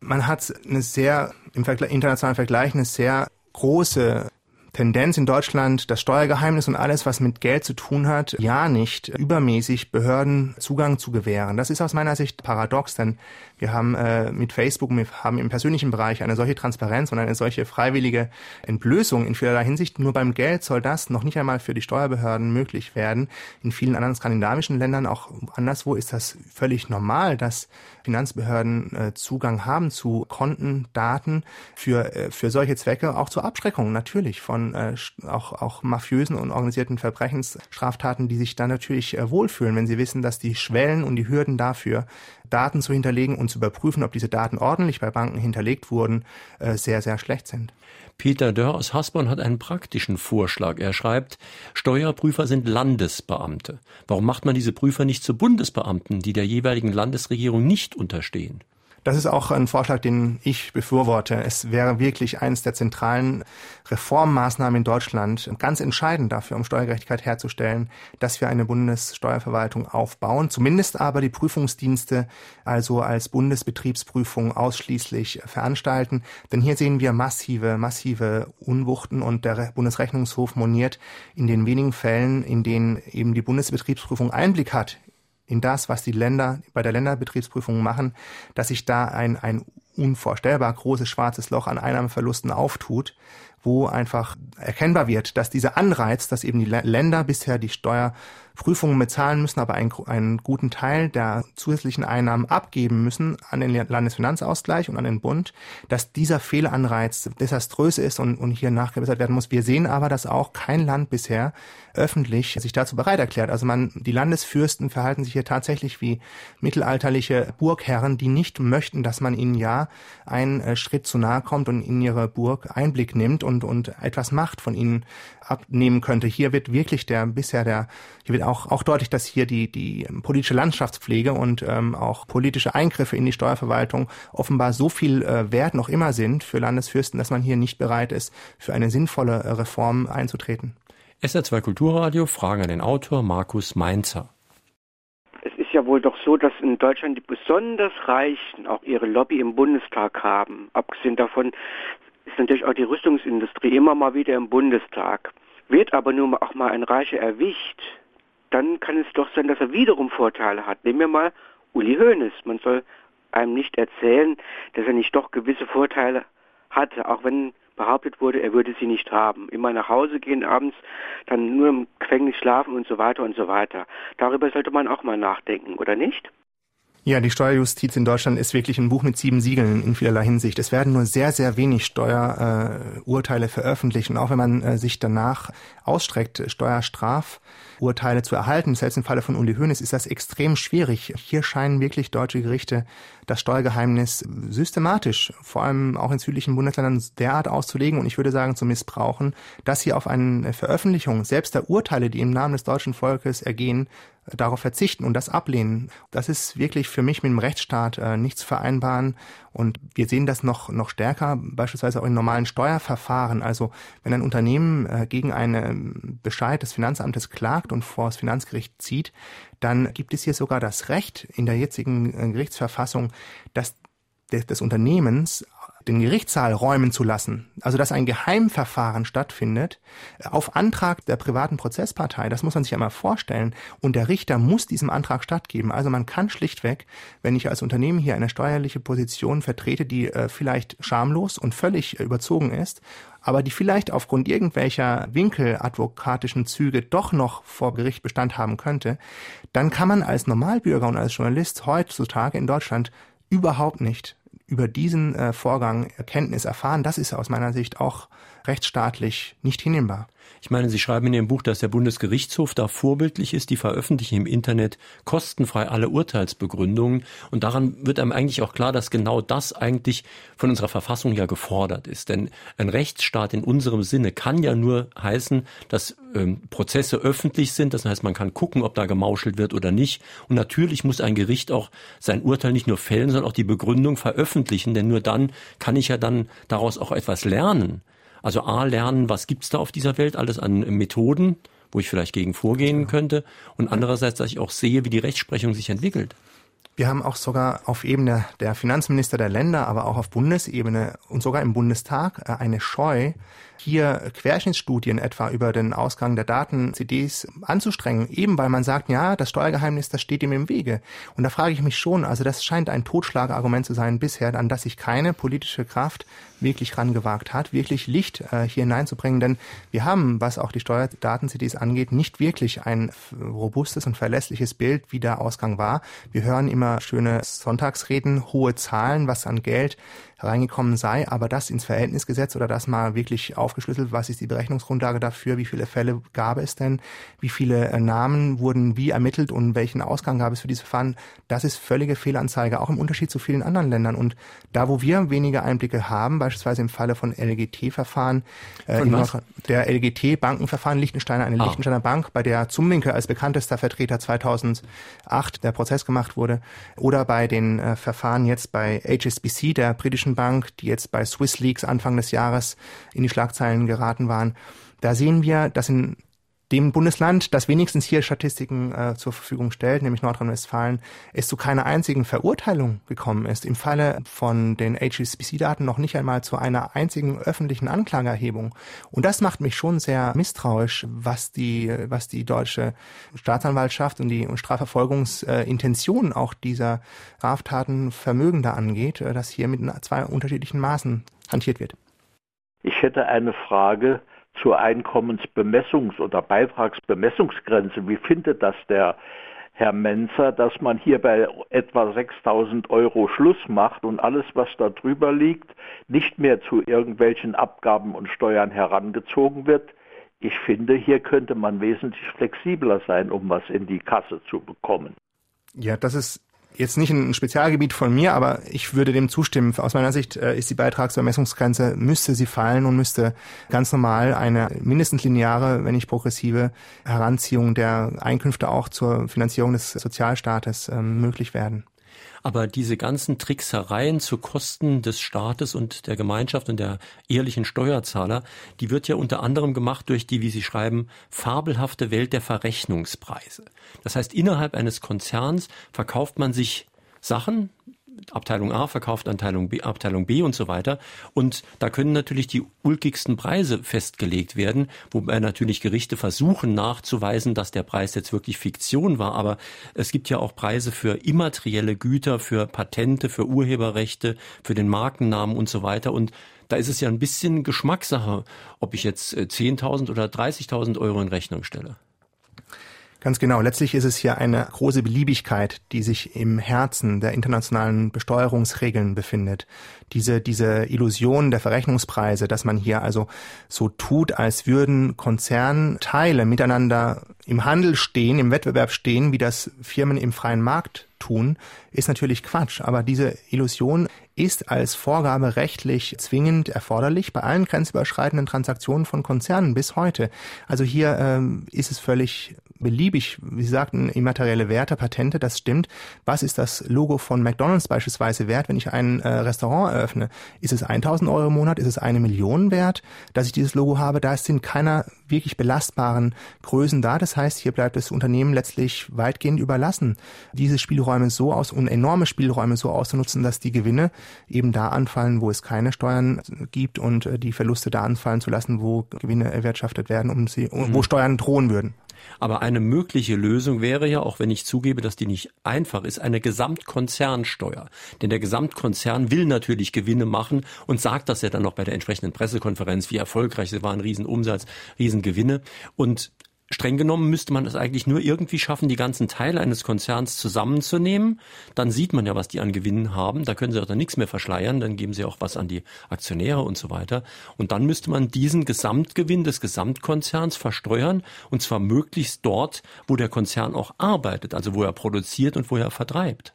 Man hat eine sehr, im Vergleich, internationalen Vergleich, eine sehr große Tendenz in Deutschland, das Steuergeheimnis und alles, was mit Geld zu tun hat, ja nicht übermäßig Behörden Zugang zu gewähren. Das ist aus meiner Sicht paradox, denn wir haben äh, mit Facebook, wir haben im persönlichen Bereich eine solche Transparenz und eine solche freiwillige Entblößung in vielerlei Hinsicht. Nur beim Geld soll das noch nicht einmal für die Steuerbehörden möglich werden. In vielen anderen skandinavischen Ländern, auch anderswo, ist das völlig normal, dass Finanzbehörden äh, Zugang haben zu Konten, Daten für, äh, für solche Zwecke, auch zur Abschreckung natürlich von äh, auch, auch mafiösen und organisierten Verbrechensstraftaten, die sich dann natürlich äh, wohlfühlen, wenn sie wissen, dass die Schwellen und die Hürden dafür Daten zu hinterlegen und zu überprüfen, ob diese Daten ordentlich bei Banken hinterlegt wurden, äh, sehr, sehr schlecht sind. Peter Dörr aus Hasborn hat einen praktischen Vorschlag. Er schreibt, Steuerprüfer sind Landesbeamte. Warum macht man diese Prüfer nicht zu Bundesbeamten, die der jeweiligen Landesregierung nicht unterstehen? Das ist auch ein Vorschlag, den ich befürworte. Es wäre wirklich eines der zentralen Reformmaßnahmen in Deutschland, ganz entscheidend dafür, um Steuergerechtigkeit herzustellen, dass wir eine Bundessteuerverwaltung aufbauen, zumindest aber die Prüfungsdienste also als Bundesbetriebsprüfung ausschließlich veranstalten. Denn hier sehen wir massive, massive Unwuchten und der Bundesrechnungshof moniert in den wenigen Fällen, in denen eben die Bundesbetriebsprüfung Einblick hat in das, was die Länder bei der Länderbetriebsprüfung machen, dass sich da ein, ein unvorstellbar großes schwarzes Loch an Einnahmeverlusten auftut, wo einfach erkennbar wird, dass dieser Anreiz, dass eben die Länder bisher die Steuerprüfungen bezahlen müssen, aber einen, einen guten Teil der zusätzlichen Einnahmen abgeben müssen an den Landesfinanzausgleich und an den Bund, dass dieser Fehlanreiz desaströs ist und, und hier nachgebessert werden muss. Wir sehen aber, dass auch kein Land bisher öffentlich sich dazu bereit erklärt. Also man, die Landesfürsten verhalten sich hier tatsächlich wie mittelalterliche Burgherren, die nicht möchten, dass man ihnen ja einen äh, Schritt zu nahe kommt und in ihre Burg Einblick nimmt und, und etwas Macht von ihnen abnehmen könnte. Hier wird wirklich der bisher der, hier wird auch, auch deutlich, dass hier die, die politische Landschaftspflege und ähm, auch politische Eingriffe in die Steuerverwaltung offenbar so viel äh, wert noch immer sind für Landesfürsten, dass man hier nicht bereit ist, für eine sinnvolle äh, Reform einzutreten. SR2 Kulturradio, Fragen an den Autor Markus Mainzer. Es ist ja wohl doch so, dass in Deutschland die besonders Reichen auch ihre Lobby im Bundestag haben. Abgesehen davon ist natürlich auch die Rüstungsindustrie immer mal wieder im Bundestag. Wird aber nun auch mal ein Reicher erwischt, dann kann es doch sein, dass er wiederum Vorteile hat. Nehmen wir mal Uli Hoeneß. Man soll einem nicht erzählen, dass er nicht doch gewisse Vorteile hatte, auch wenn behauptet wurde, er würde sie nicht haben. Immer nach Hause gehen abends, dann nur im Gefängnis schlafen und so weiter und so weiter. Darüber sollte man auch mal nachdenken, oder nicht? Ja, die Steuerjustiz in Deutschland ist wirklich ein Buch mit sieben Siegeln in vielerlei Hinsicht. Es werden nur sehr, sehr wenig Steuerurteile äh, veröffentlicht. Und auch wenn man äh, sich danach ausstreckt, Steuerstrafurteile zu erhalten, selbst im Falle von Uli Hoeneß, ist das extrem schwierig. Hier scheinen wirklich deutsche Gerichte das Steuergeheimnis systematisch, vor allem auch in südlichen Bundesländern, derart auszulegen und ich würde sagen zu missbrauchen, dass sie auf eine Veröffentlichung selbst der Urteile, die im Namen des deutschen Volkes ergehen, darauf verzichten und das ablehnen. Das ist wirklich für mich mit dem Rechtsstaat äh, nicht zu vereinbaren. Und wir sehen das noch, noch stärker, beispielsweise auch in normalen Steuerverfahren. Also wenn ein Unternehmen äh, gegen einen Bescheid des Finanzamtes klagt und vor das Finanzgericht zieht, dann gibt es hier sogar das Recht in der jetzigen äh, Gerichtsverfassung, dass des Unternehmens den Gerichtssaal räumen zu lassen, also dass ein Geheimverfahren stattfindet, auf Antrag der privaten Prozesspartei, das muss man sich einmal vorstellen, und der Richter muss diesem Antrag stattgeben. Also man kann schlichtweg, wenn ich als Unternehmen hier eine steuerliche Position vertrete, die äh, vielleicht schamlos und völlig äh, überzogen ist, aber die vielleicht aufgrund irgendwelcher winkeladvokatischen Züge doch noch vor Gericht Bestand haben könnte, dann kann man als Normalbürger und als Journalist heutzutage in Deutschland überhaupt nicht über diesen äh, Vorgang Erkenntnis erfahren, das ist aus meiner Sicht auch rechtsstaatlich nicht hinnehmbar. Ich meine, Sie schreiben in Ihrem Buch, dass der Bundesgerichtshof da vorbildlich ist. Die veröffentlichen im Internet kostenfrei alle Urteilsbegründungen. Und daran wird einem eigentlich auch klar, dass genau das eigentlich von unserer Verfassung ja gefordert ist. Denn ein Rechtsstaat in unserem Sinne kann ja nur heißen, dass ähm, Prozesse öffentlich sind. Das heißt, man kann gucken, ob da gemauschelt wird oder nicht. Und natürlich muss ein Gericht auch sein Urteil nicht nur fällen, sondern auch die Begründung veröffentlichen. Denn nur dann kann ich ja dann daraus auch etwas lernen. Also A, lernen, was gibt's da auf dieser Welt alles an Methoden, wo ich vielleicht gegen vorgehen könnte. Und andererseits, dass ich auch sehe, wie die Rechtsprechung sich entwickelt. Wir haben auch sogar auf Ebene der Finanzminister der Länder, aber auch auf Bundesebene und sogar im Bundestag äh, eine Scheu, hier Querschnittsstudien etwa über den Ausgang der Daten-CDs anzustrengen, eben weil man sagt, ja, das Steuergeheimnis, das steht ihm im Wege. Und da frage ich mich schon, also das scheint ein Totschlagargument zu sein bisher, an das sich keine politische Kraft wirklich rangewagt hat, wirklich Licht äh, hier hineinzubringen. Denn wir haben, was auch die Steuerdaten-CDs angeht, nicht wirklich ein robustes und verlässliches Bild, wie der Ausgang war. Wir hören immer schöne Sonntagsreden, hohe Zahlen, was an Geld reingekommen sei, aber das ins Verhältnis gesetzt oder das mal wirklich aufgeschlüsselt, was ist die Berechnungsgrundlage dafür, wie viele Fälle gab es denn, wie viele äh, Namen wurden wie ermittelt und welchen Ausgang gab es für diese Verfahren, das ist völlige Fehlanzeige, auch im Unterschied zu vielen anderen Ländern. Und da, wo wir weniger Einblicke haben, beispielsweise im Falle von LGT-Verfahren, äh, der LGT-Bankenverfahren Liechtensteiner, eine ah. Liechtensteiner Bank, bei der Zumwinkel als bekanntester Vertreter 2008 der Prozess gemacht wurde, oder bei den äh, Verfahren jetzt bei HSBC, der britischen Deutschen Bank, die jetzt bei Swiss Leaks Anfang des Jahres in die Schlagzeilen geraten waren. Da sehen wir, dass in dem Bundesland, das wenigstens hier Statistiken äh, zur Verfügung stellt, nämlich Nordrhein-Westfalen, es zu keiner einzigen Verurteilung gekommen ist. Im Falle von den HSBC-Daten noch nicht einmal zu einer einzigen öffentlichen Anklageerhebung. Und das macht mich schon sehr misstrauisch, was die, was die deutsche Staatsanwaltschaft und die Strafverfolgungsintention auch dieser Straftaten vermögender angeht, äh, dass hier mit zwei unterschiedlichen Maßen hantiert wird. Ich hätte eine Frage zur Einkommensbemessungs- oder Beitragsbemessungsgrenze. Wie findet das der Herr Menzer, dass man hier bei etwa 6.000 Euro Schluss macht und alles, was da drüber liegt, nicht mehr zu irgendwelchen Abgaben und Steuern herangezogen wird? Ich finde, hier könnte man wesentlich flexibler sein, um was in die Kasse zu bekommen. Ja, das ist jetzt nicht ein Spezialgebiet von mir, aber ich würde dem zustimmen. Aus meiner Sicht äh, ist die Beitragsvermessungsgrenze, müsste sie fallen und müsste ganz normal eine mindestens lineare, wenn nicht progressive Heranziehung der Einkünfte auch zur Finanzierung des Sozialstaates äh, möglich werden. Aber diese ganzen Tricksereien zu Kosten des Staates und der Gemeinschaft und der ehrlichen Steuerzahler, die wird ja unter anderem gemacht durch die, wie Sie schreiben, fabelhafte Welt der Verrechnungspreise. Das heißt, innerhalb eines Konzerns verkauft man sich Sachen, Abteilung A verkauft Abteilung B, Abteilung B und so weiter. Und da können natürlich die ulkigsten Preise festgelegt werden, wobei natürlich Gerichte versuchen nachzuweisen, dass der Preis jetzt wirklich Fiktion war. Aber es gibt ja auch Preise für immaterielle Güter, für Patente, für Urheberrechte, für den Markennamen und so weiter. Und da ist es ja ein bisschen Geschmackssache, ob ich jetzt 10.000 äh, oder 30.000 Euro in Rechnung stelle. Ganz genau. Letztlich ist es hier eine große Beliebigkeit, die sich im Herzen der internationalen Besteuerungsregeln befindet. Diese, diese Illusion der Verrechnungspreise, dass man hier also so tut, als würden Konzernteile miteinander im Handel stehen, im Wettbewerb stehen, wie das Firmen im freien Markt tun, ist natürlich Quatsch. Aber diese Illusion ist als Vorgabe rechtlich zwingend erforderlich bei allen grenzüberschreitenden Transaktionen von Konzernen bis heute. Also hier ähm, ist es völlig beliebig, wie Sie sagten, immaterielle Werte, Patente, das stimmt. Was ist das Logo von McDonald's beispielsweise wert, wenn ich ein äh, Restaurant eröffne? Ist es 1000 Euro im Monat? Ist es eine Million wert, dass ich dieses Logo habe? Da sind keiner wirklich belastbaren Größen da. Das heißt, hier bleibt das Unternehmen letztlich weitgehend überlassen, diese Spielräume so aus und enorme Spielräume so auszunutzen, dass die Gewinne eben da anfallen, wo es keine Steuern gibt und äh, die Verluste da anfallen zu lassen, wo Gewinne erwirtschaftet werden, um sie, mhm. wo Steuern drohen würden. Aber eine mögliche Lösung wäre ja, auch wenn ich zugebe, dass die nicht einfach ist, eine Gesamtkonzernsteuer. Denn der Gesamtkonzern will natürlich Gewinne machen und sagt das ja dann noch bei der entsprechenden Pressekonferenz, wie erfolgreich sie waren, Riesenumsatz, Riesengewinne. Und streng genommen müsste man es eigentlich nur irgendwie schaffen, die ganzen Teile eines Konzerns zusammenzunehmen. Dann sieht man ja, was die an Gewinnen haben. Da können sie auch dann nichts mehr verschleiern. Dann geben sie auch was an die Aktionäre und so weiter. Und dann müsste man diesen Gesamtgewinn des Gesamtkonzerns versteuern. Und zwar möglichst dort, wo der Konzern auch arbeitet, also wo er produziert und wo er vertreibt.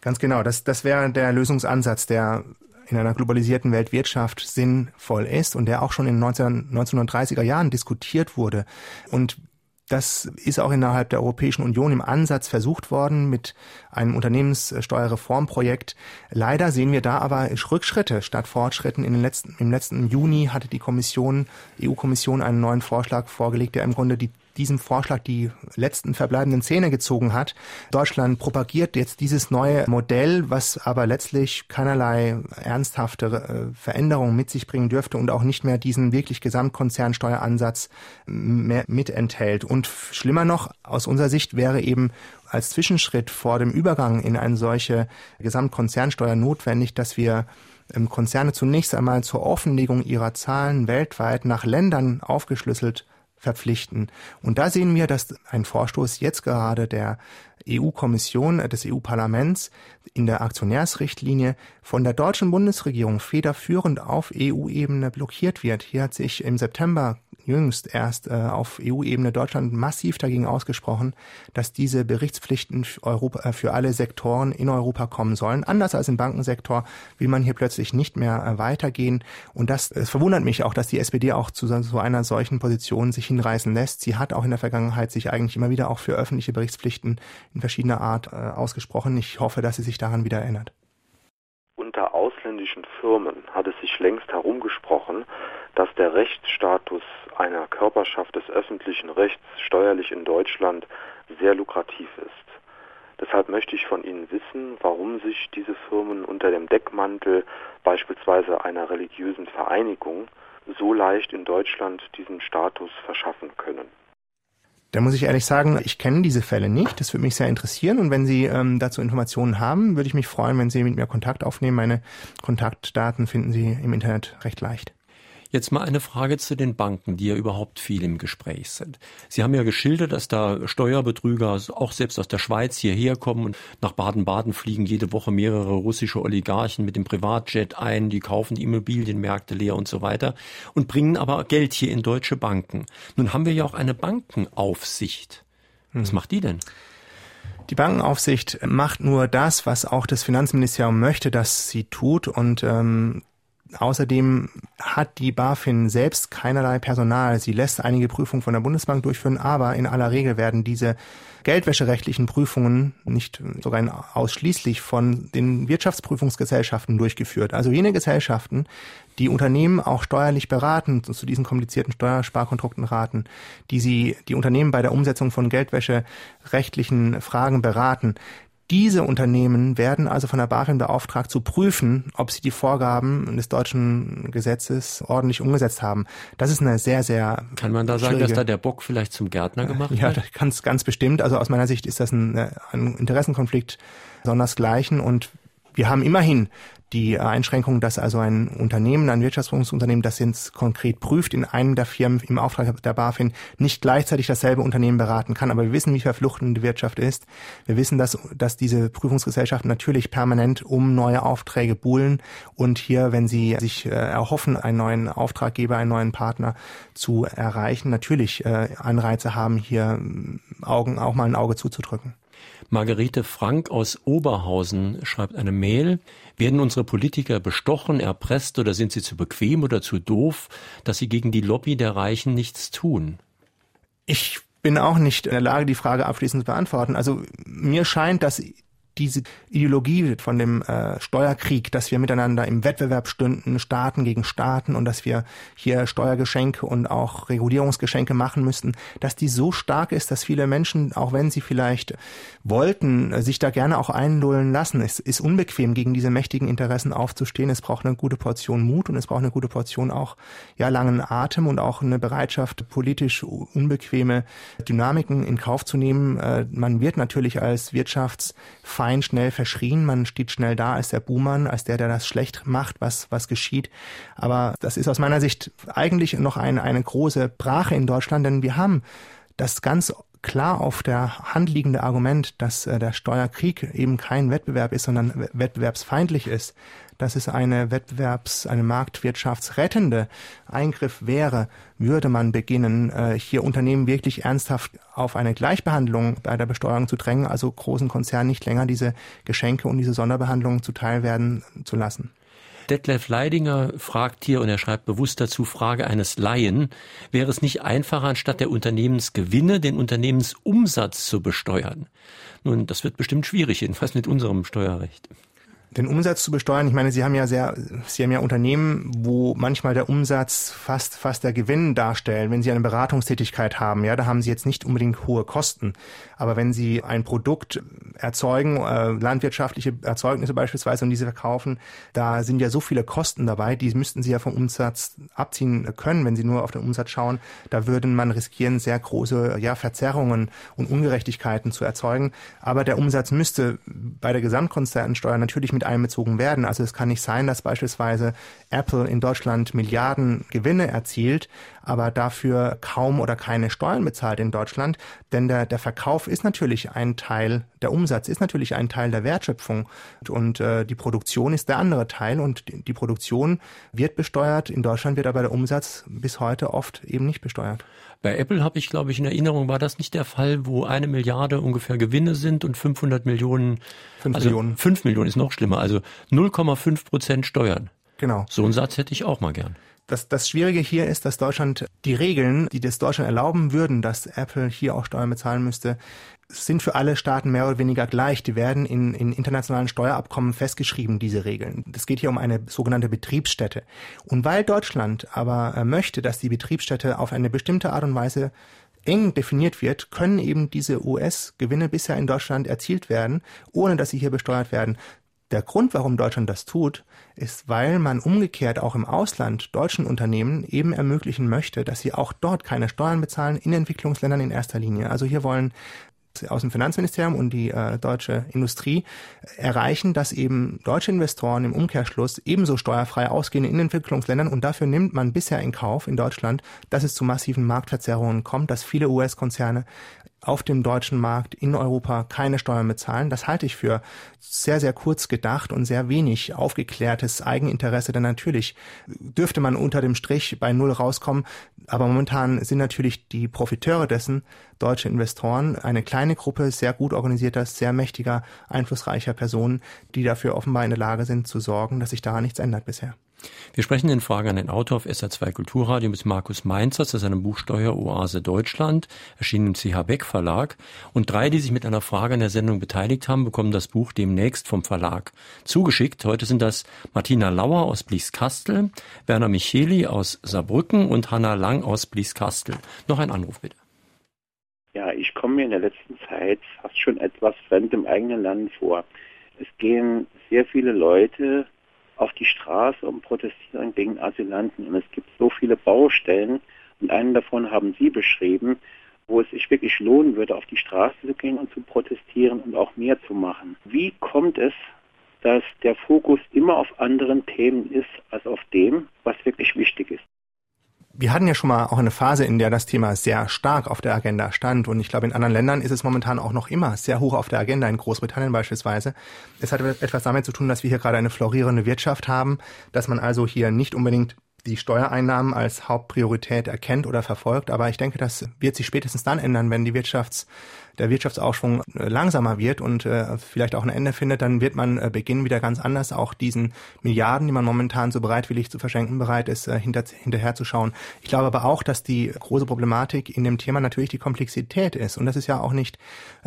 Ganz genau. Das, das wäre der Lösungsansatz, der in einer globalisierten Weltwirtschaft sinnvoll ist und der auch schon in den 1930er Jahren diskutiert wurde. Und das ist auch innerhalb der Europäischen Union im Ansatz versucht worden mit einem Unternehmenssteuerreformprojekt. Leider sehen wir da aber Rückschritte statt Fortschritten. In den letzten, Im letzten Juni hatte die Kommission, EU-Kommission einen neuen Vorschlag vorgelegt, der im Grunde die diesem Vorschlag die letzten verbleibenden Zähne gezogen hat. Deutschland propagiert jetzt dieses neue Modell, was aber letztlich keinerlei ernsthafte äh, Veränderungen mit sich bringen dürfte und auch nicht mehr diesen wirklich Gesamtkonzernsteueransatz mehr mit enthält. Und schlimmer noch, aus unserer Sicht wäre eben als Zwischenschritt vor dem Übergang in eine solche Gesamtkonzernsteuer notwendig, dass wir ähm, Konzerne zunächst einmal zur Offenlegung ihrer Zahlen weltweit nach Ländern aufgeschlüsselt verpflichten. Und da sehen wir, dass ein Vorstoß jetzt gerade der EU-Kommission, äh, des EU-Parlaments in der Aktionärsrichtlinie von der deutschen Bundesregierung federführend auf EU-Ebene blockiert wird. Hier hat sich im September jüngst erst äh, auf EU-Ebene Deutschland massiv dagegen ausgesprochen, dass diese Berichtspflichten für, Europa, äh, für alle Sektoren in Europa kommen sollen. Anders als im Bankensektor will man hier plötzlich nicht mehr äh, weitergehen. Und das es verwundert mich auch, dass die SPD auch zu so einer solchen Position sich hinreißen lässt. Sie hat auch in der Vergangenheit sich eigentlich immer wieder auch für öffentliche Berichtspflichten in verschiedener Art äh, ausgesprochen. Ich hoffe, dass sie sich daran wieder erinnert. Unter ausländischen Firmen hat es sich längst herumgesprochen, dass der Rechtsstatus einer Körperschaft des öffentlichen Rechts steuerlich in Deutschland sehr lukrativ ist. Deshalb möchte ich von Ihnen wissen, warum sich diese Firmen unter dem Deckmantel beispielsweise einer religiösen Vereinigung so leicht in Deutschland diesen Status verschaffen können. Da muss ich ehrlich sagen, ich kenne diese Fälle nicht. Das würde mich sehr interessieren. Und wenn Sie ähm, dazu Informationen haben, würde ich mich freuen, wenn Sie mit mir Kontakt aufnehmen. Meine Kontaktdaten finden Sie im Internet recht leicht. Jetzt mal eine Frage zu den Banken, die ja überhaupt viel im Gespräch sind. Sie haben ja geschildert, dass da Steuerbetrüger auch selbst aus der Schweiz hierher kommen und nach Baden-Baden fliegen jede Woche mehrere russische Oligarchen mit dem Privatjet ein, die kaufen die Immobilienmärkte leer und so weiter und bringen aber Geld hier in deutsche Banken. Nun haben wir ja auch eine Bankenaufsicht. Was hm. macht die denn? Die Bankenaufsicht macht nur das, was auch das Finanzministerium möchte, dass sie tut. Und ähm, Außerdem hat die BaFin selbst keinerlei Personal. Sie lässt einige Prüfungen von der Bundesbank durchführen, aber in aller Regel werden diese geldwäscherechtlichen Prüfungen nicht sogar ausschließlich von den Wirtschaftsprüfungsgesellschaften durchgeführt. Also jene Gesellschaften, die Unternehmen auch steuerlich beraten, zu diesen komplizierten Steuersparkonstrukten raten, die sie die Unternehmen bei der Umsetzung von geldwäscherechtlichen Fragen beraten, Diese Unternehmen werden also von der BaFin beauftragt zu prüfen, ob sie die Vorgaben des deutschen Gesetzes ordentlich umgesetzt haben. Das ist eine sehr, sehr. Kann man da sagen, dass da der Bock vielleicht zum Gärtner gemacht ja, wird? Ja, ganz, ganz bestimmt. Also aus meiner Sicht ist das ein, ein Interessenkonflikt sondersgleichen und wir haben immerhin die Einschränkung, dass also ein Unternehmen, ein Wirtschaftsprüfungsunternehmen, das jetzt konkret prüft, in einem der Firmen im Auftrag der BaFin nicht gleichzeitig dasselbe Unternehmen beraten kann. Aber wir wissen, wie verfluchtend die Wirtschaft ist. Wir wissen, dass, dass diese Prüfungsgesellschaften natürlich permanent um neue Aufträge buhlen und hier, wenn sie sich äh, erhoffen, einen neuen Auftraggeber, einen neuen Partner zu erreichen, natürlich äh, Anreize haben, hier Augen, auch mal ein Auge zuzudrücken. Margarete Frank aus Oberhausen schreibt eine Mail. Werden unsere Politiker bestochen, erpresst oder sind sie zu bequem oder zu doof, dass sie gegen die Lobby der Reichen nichts tun? Ich bin auch nicht in der Lage, die Frage abschließend zu beantworten. Also mir scheint, dass diese Ideologie von dem äh, Steuerkrieg, dass wir miteinander im Wettbewerb stünden, Staaten gegen Staaten und dass wir hier Steuergeschenke und auch Regulierungsgeschenke machen müssten, dass die so stark ist, dass viele Menschen, auch wenn sie vielleicht wollten, sich da gerne auch einlullen lassen. Es ist unbequem, gegen diese mächtigen Interessen aufzustehen. Es braucht eine gute Portion Mut und es braucht eine gute Portion auch ja langen Atem und auch eine Bereitschaft, politisch unbequeme Dynamiken in Kauf zu nehmen. Äh, man wird natürlich als Wirtschaftsfeind Verein schnell verschrien. Man steht schnell da als der Buhmann, als der, der das schlecht macht, was, was geschieht. Aber das ist aus meiner Sicht eigentlich noch eine, eine große Brache in Deutschland, denn wir haben das ganz klar auf der Hand liegende Argument, dass äh, der Steuerkrieg eben kein Wettbewerb ist, sondern wettbewerbsfeindlich ist dass es eine Wettbewerbs-, eine marktwirtschaftsrettende Eingriff wäre, würde man beginnen, äh, hier Unternehmen wirklich ernsthaft auf eine Gleichbehandlung bei der Besteuerung zu drängen, also großen Konzernen nicht länger diese Geschenke und diese Sonderbehandlungen zuteil werden zu lassen. Detlef Leidinger fragt hier, und er schreibt bewusst dazu, Frage eines Laien, wäre es nicht einfacher, anstatt der Unternehmensgewinne den Unternehmensumsatz zu besteuern? Nun, das wird bestimmt schwierig, jedenfalls mit unserem Steuerrecht den Umsatz zu besteuern. Ich meine, Sie haben ja sehr, Sie haben ja Unternehmen, wo manchmal der Umsatz fast, fast der Gewinn darstellt. Wenn Sie eine Beratungstätigkeit haben, ja, da haben Sie jetzt nicht unbedingt hohe Kosten. Aber wenn Sie ein Produkt erzeugen, äh, landwirtschaftliche Erzeugnisse beispielsweise und diese verkaufen, da sind ja so viele Kosten dabei, die müssten Sie ja vom Umsatz abziehen können, wenn Sie nur auf den Umsatz schauen. Da würde man riskieren, sehr große, ja, Verzerrungen und Ungerechtigkeiten zu erzeugen. Aber der Umsatz müsste bei der Gesamtkonzernsteuer natürlich mit einbezogen werden. Also es kann nicht sein, dass beispielsweise Apple in Deutschland Milliarden Gewinne erzielt, aber dafür kaum oder keine Steuern bezahlt in Deutschland. Denn der, der Verkauf ist natürlich ein Teil, der Umsatz ist natürlich ein Teil der Wertschöpfung und äh, die Produktion ist der andere Teil und die, die Produktion wird besteuert. In Deutschland wird aber der Umsatz bis heute oft eben nicht besteuert. Bei Apple habe ich, glaube ich, in Erinnerung, war das nicht der Fall, wo eine Milliarde ungefähr Gewinne sind und 500 Millionen, 5 also Millionen. 5 Millionen ist noch schlimmer, also 0,5 Prozent Steuern. Genau. So einen Satz hätte ich auch mal gern. Das, das Schwierige hier ist, dass Deutschland die Regeln, die das Deutschland erlauben würden, dass Apple hier auch Steuern bezahlen müsste, sind für alle Staaten mehr oder weniger gleich. Die werden in, in internationalen Steuerabkommen festgeschrieben, diese Regeln. Es geht hier um eine sogenannte Betriebsstätte. Und weil Deutschland aber äh, möchte, dass die Betriebsstätte auf eine bestimmte Art und Weise eng definiert wird, können eben diese US-Gewinne bisher in Deutschland erzielt werden, ohne dass sie hier besteuert werden. Der Grund, warum Deutschland das tut, ist, weil man umgekehrt auch im Ausland deutschen Unternehmen eben ermöglichen möchte, dass sie auch dort keine Steuern bezahlen, in Entwicklungsländern in erster Linie. Also hier wollen aus dem Finanzministerium und die äh, deutsche Industrie erreichen, dass eben deutsche Investoren im Umkehrschluss ebenso steuerfrei ausgehen in Entwicklungsländern und dafür nimmt man bisher in Kauf in Deutschland, dass es zu massiven Marktverzerrungen kommt, dass viele US-Konzerne auf dem deutschen Markt in Europa keine Steuern bezahlen. Das halte ich für sehr, sehr kurz gedacht und sehr wenig aufgeklärtes Eigeninteresse, denn natürlich dürfte man unter dem Strich bei Null rauskommen. Aber momentan sind natürlich die Profiteure dessen deutsche Investoren, eine kleine Gruppe sehr gut organisierter, sehr mächtiger, einflussreicher Personen, die dafür offenbar in der Lage sind zu sorgen, dass sich daran nichts ändert bisher. Wir sprechen in Frage an den Autor auf SA2 Kulturradio mit Markus Mainzer zu seinem Buch Steueroase Deutschland, erschienen im CH Beck Verlag. Und drei, die sich mit einer Frage an der Sendung beteiligt haben, bekommen das Buch demnächst vom Verlag zugeschickt. Heute sind das Martina Lauer aus Blieskastel, Werner Micheli aus Saarbrücken und Hanna Lang aus Blieskastel. Noch ein Anruf bitte. Ja, ich komme mir in der letzten Zeit fast schon etwas fremd im eigenen Land vor. Es gehen sehr viele Leute auf die Straße und protestieren gegen Asylanten. Und es gibt so viele Baustellen, und einen davon haben Sie beschrieben, wo es sich wirklich lohnen würde, auf die Straße zu gehen und zu protestieren und auch mehr zu machen. Wie kommt es, dass der Fokus immer auf anderen Themen ist als auf dem, was wirklich wichtig ist? Wir hatten ja schon mal auch eine Phase, in der das Thema sehr stark auf der Agenda stand. Und ich glaube, in anderen Ländern ist es momentan auch noch immer sehr hoch auf der Agenda, in Großbritannien beispielsweise. Es hat etwas damit zu tun, dass wir hier gerade eine florierende Wirtschaft haben, dass man also hier nicht unbedingt die Steuereinnahmen als Hauptpriorität erkennt oder verfolgt. Aber ich denke, das wird sich spätestens dann ändern, wenn die Wirtschafts der Wirtschaftsaufschwung äh, langsamer wird und äh, vielleicht auch ein Ende findet, dann wird man äh, beginnen, wieder ganz anders auch diesen Milliarden, die man momentan so bereitwillig zu verschenken bereit ist, hinter, hinterherzuschauen. Ich glaube aber auch, dass die große Problematik in dem Thema natürlich die Komplexität ist. Und das ist ja auch nicht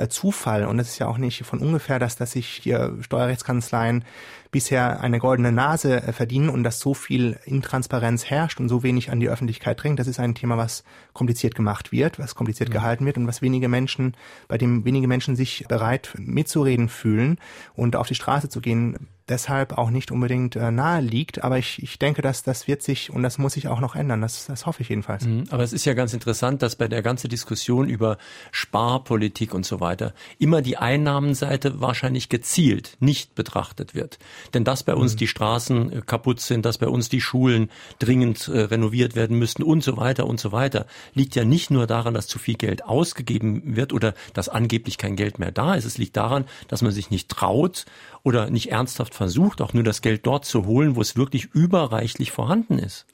Zufall und das ist ja auch nicht von ungefähr, dass, dass sich hier Steuerrechtskanzleien bisher eine goldene Nase verdienen und dass so viel Intransparenz herrscht und so wenig an die Öffentlichkeit dringt. Das ist ein Thema, was kompliziert gemacht wird, was kompliziert mhm. gehalten wird und was wenige Menschen bei dem wenige Menschen sich bereit mitzureden fühlen und auf die Straße zu gehen, deshalb auch nicht unbedingt äh, nahe liegt. Aber ich, ich denke, dass das wird sich und das muss sich auch noch ändern. Das, das hoffe ich jedenfalls. Mhm. Aber es ist ja ganz interessant, dass bei der ganzen Diskussion über Sparpolitik und so weiter immer die Einnahmenseite wahrscheinlich gezielt nicht betrachtet wird. Denn dass bei uns mhm. die Straßen äh, kaputt sind, dass bei uns die Schulen dringend äh, renoviert werden müssten und so weiter und so weiter, liegt ja nicht nur daran, dass zu viel Geld ausgegeben wird oder dass angeblich kein Geld mehr da ist. Es liegt daran, dass man sich nicht traut oder nicht ernsthaft versucht, auch nur das Geld dort zu holen, wo es wirklich überreichlich vorhanden ist.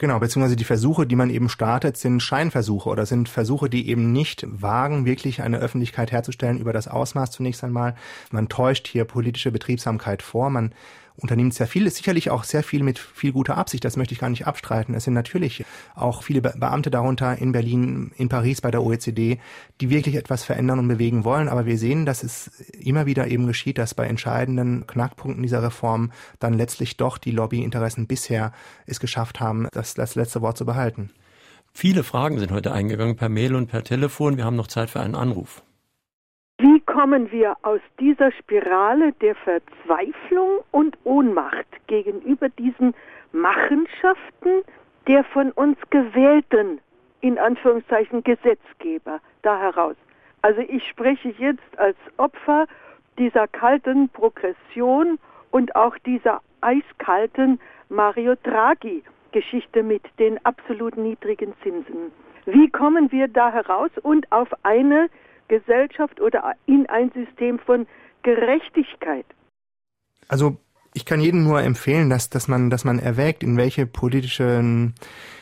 Genau, beziehungsweise die Versuche, die man eben startet, sind Scheinversuche oder sind Versuche, die eben nicht wagen, wirklich eine Öffentlichkeit herzustellen über das Ausmaß zunächst einmal. Man täuscht hier politische Betriebsamkeit vor, man unternimmt sehr viel, ist sicherlich auch sehr viel mit viel guter Absicht, das möchte ich gar nicht abstreiten. Es sind natürlich auch viele Beamte darunter in Berlin, in Paris bei der OECD, die wirklich etwas verändern und bewegen wollen, aber wir sehen, dass es immer wieder eben geschieht, dass bei entscheidenden Knackpunkten dieser Reform dann letztlich doch die Lobbyinteressen bisher es geschafft haben, das, das letzte Wort zu behalten. Viele Fragen sind heute eingegangen per Mail und per Telefon. Wir haben noch Zeit für einen Anruf. Wie kommen wir aus dieser Spirale der Verzweiflung und Ohnmacht gegenüber diesen Machenschaften der von uns gewählten, in Anführungszeichen, Gesetzgeber da heraus? Also ich spreche jetzt als Opfer dieser kalten Progression und auch dieser eiskalten Mario Draghi Geschichte mit den absolut niedrigen Zinsen. Wie kommen wir da heraus und auf eine Gesellschaft oder in ein System von Gerechtigkeit. Also ich kann jedem nur empfehlen, dass, dass man, dass man erwägt, in welche politischen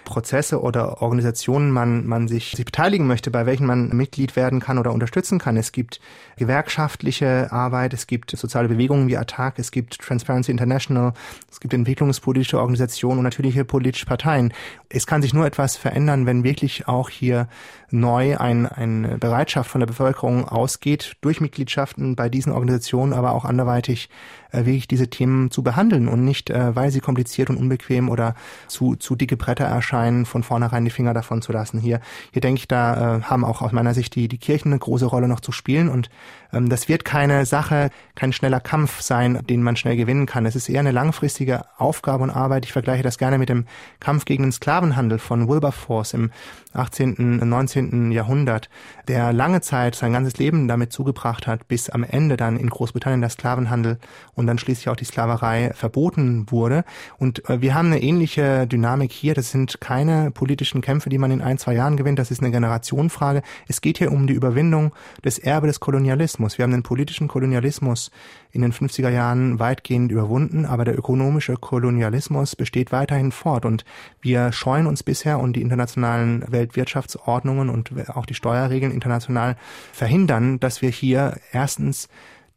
Prozesse oder Organisationen man, man sich, sich beteiligen möchte, bei welchen man Mitglied werden kann oder unterstützen kann. Es gibt gewerkschaftliche Arbeit, es gibt soziale Bewegungen wie ATTAC, es gibt Transparency International, es gibt entwicklungspolitische Organisationen und natürlich politische Parteien. Es kann sich nur etwas verändern, wenn wirklich auch hier neu ein, eine Bereitschaft von der Bevölkerung ausgeht, durch Mitgliedschaften bei diesen Organisationen, aber auch anderweitig äh, wirklich diese Themen zu behandeln und nicht, äh, weil sie kompliziert und unbequem oder zu, zu dicke Bretter erscheinen, scheinen, von vornherein die Finger davon zu lassen. Hier, hier denke ich, da äh, haben auch aus meiner Sicht die, die Kirchen eine große Rolle noch zu spielen und ähm, das wird keine Sache, kein schneller Kampf sein, den man schnell gewinnen kann. Es ist eher eine langfristige Aufgabe und Arbeit. Ich vergleiche das gerne mit dem Kampf gegen den Sklavenhandel von Wilberforce im 18., 19. Jahrhundert, der lange Zeit sein ganzes Leben damit zugebracht hat, bis am Ende dann in Großbritannien der Sklavenhandel und dann schließlich auch die Sklaverei verboten wurde. Und äh, wir haben eine ähnliche Dynamik hier. Das sind keine politischen Kämpfe, die man in ein, zwei Jahren gewinnt. Das ist eine Generationenfrage. Es geht hier um die Überwindung des Erbe des Kolonialismus. Wir haben den politischen Kolonialismus in den 50er Jahren weitgehend überwunden, aber der ökonomische Kolonialismus besteht weiterhin fort und wir scheuen uns bisher und die internationalen Weltwirtschaftsordnungen und auch die Steuerregeln international verhindern, dass wir hier erstens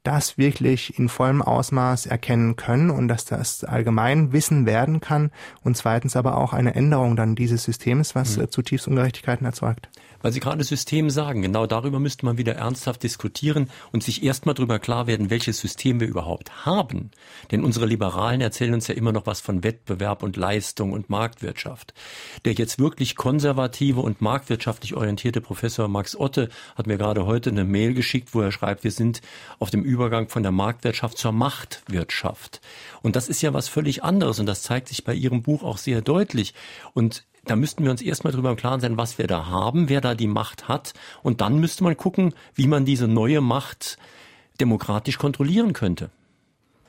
das wirklich in vollem Ausmaß erkennen können und dass das allgemein Wissen werden kann und zweitens aber auch eine Änderung dann dieses Systems, was mhm. zutiefst Ungerechtigkeiten erzeugt. Weil Sie gerade System sagen, genau darüber müsste man wieder ernsthaft diskutieren und sich erstmal darüber klar werden, welches System wir überhaupt haben. Denn unsere Liberalen erzählen uns ja immer noch was von Wettbewerb und Leistung und Marktwirtschaft. Der jetzt wirklich konservative und marktwirtschaftlich orientierte Professor Max Otte hat mir gerade heute eine Mail geschickt, wo er schreibt, wir sind auf dem Übergang von der Marktwirtschaft zur Machtwirtschaft. Und das ist ja was völlig anderes und das zeigt sich bei Ihrem Buch auch sehr deutlich. Und da müssten wir uns erstmal darüber im Klaren sein, was wir da haben, wer da die Macht hat. Und dann müsste man gucken, wie man diese neue Macht demokratisch kontrollieren könnte.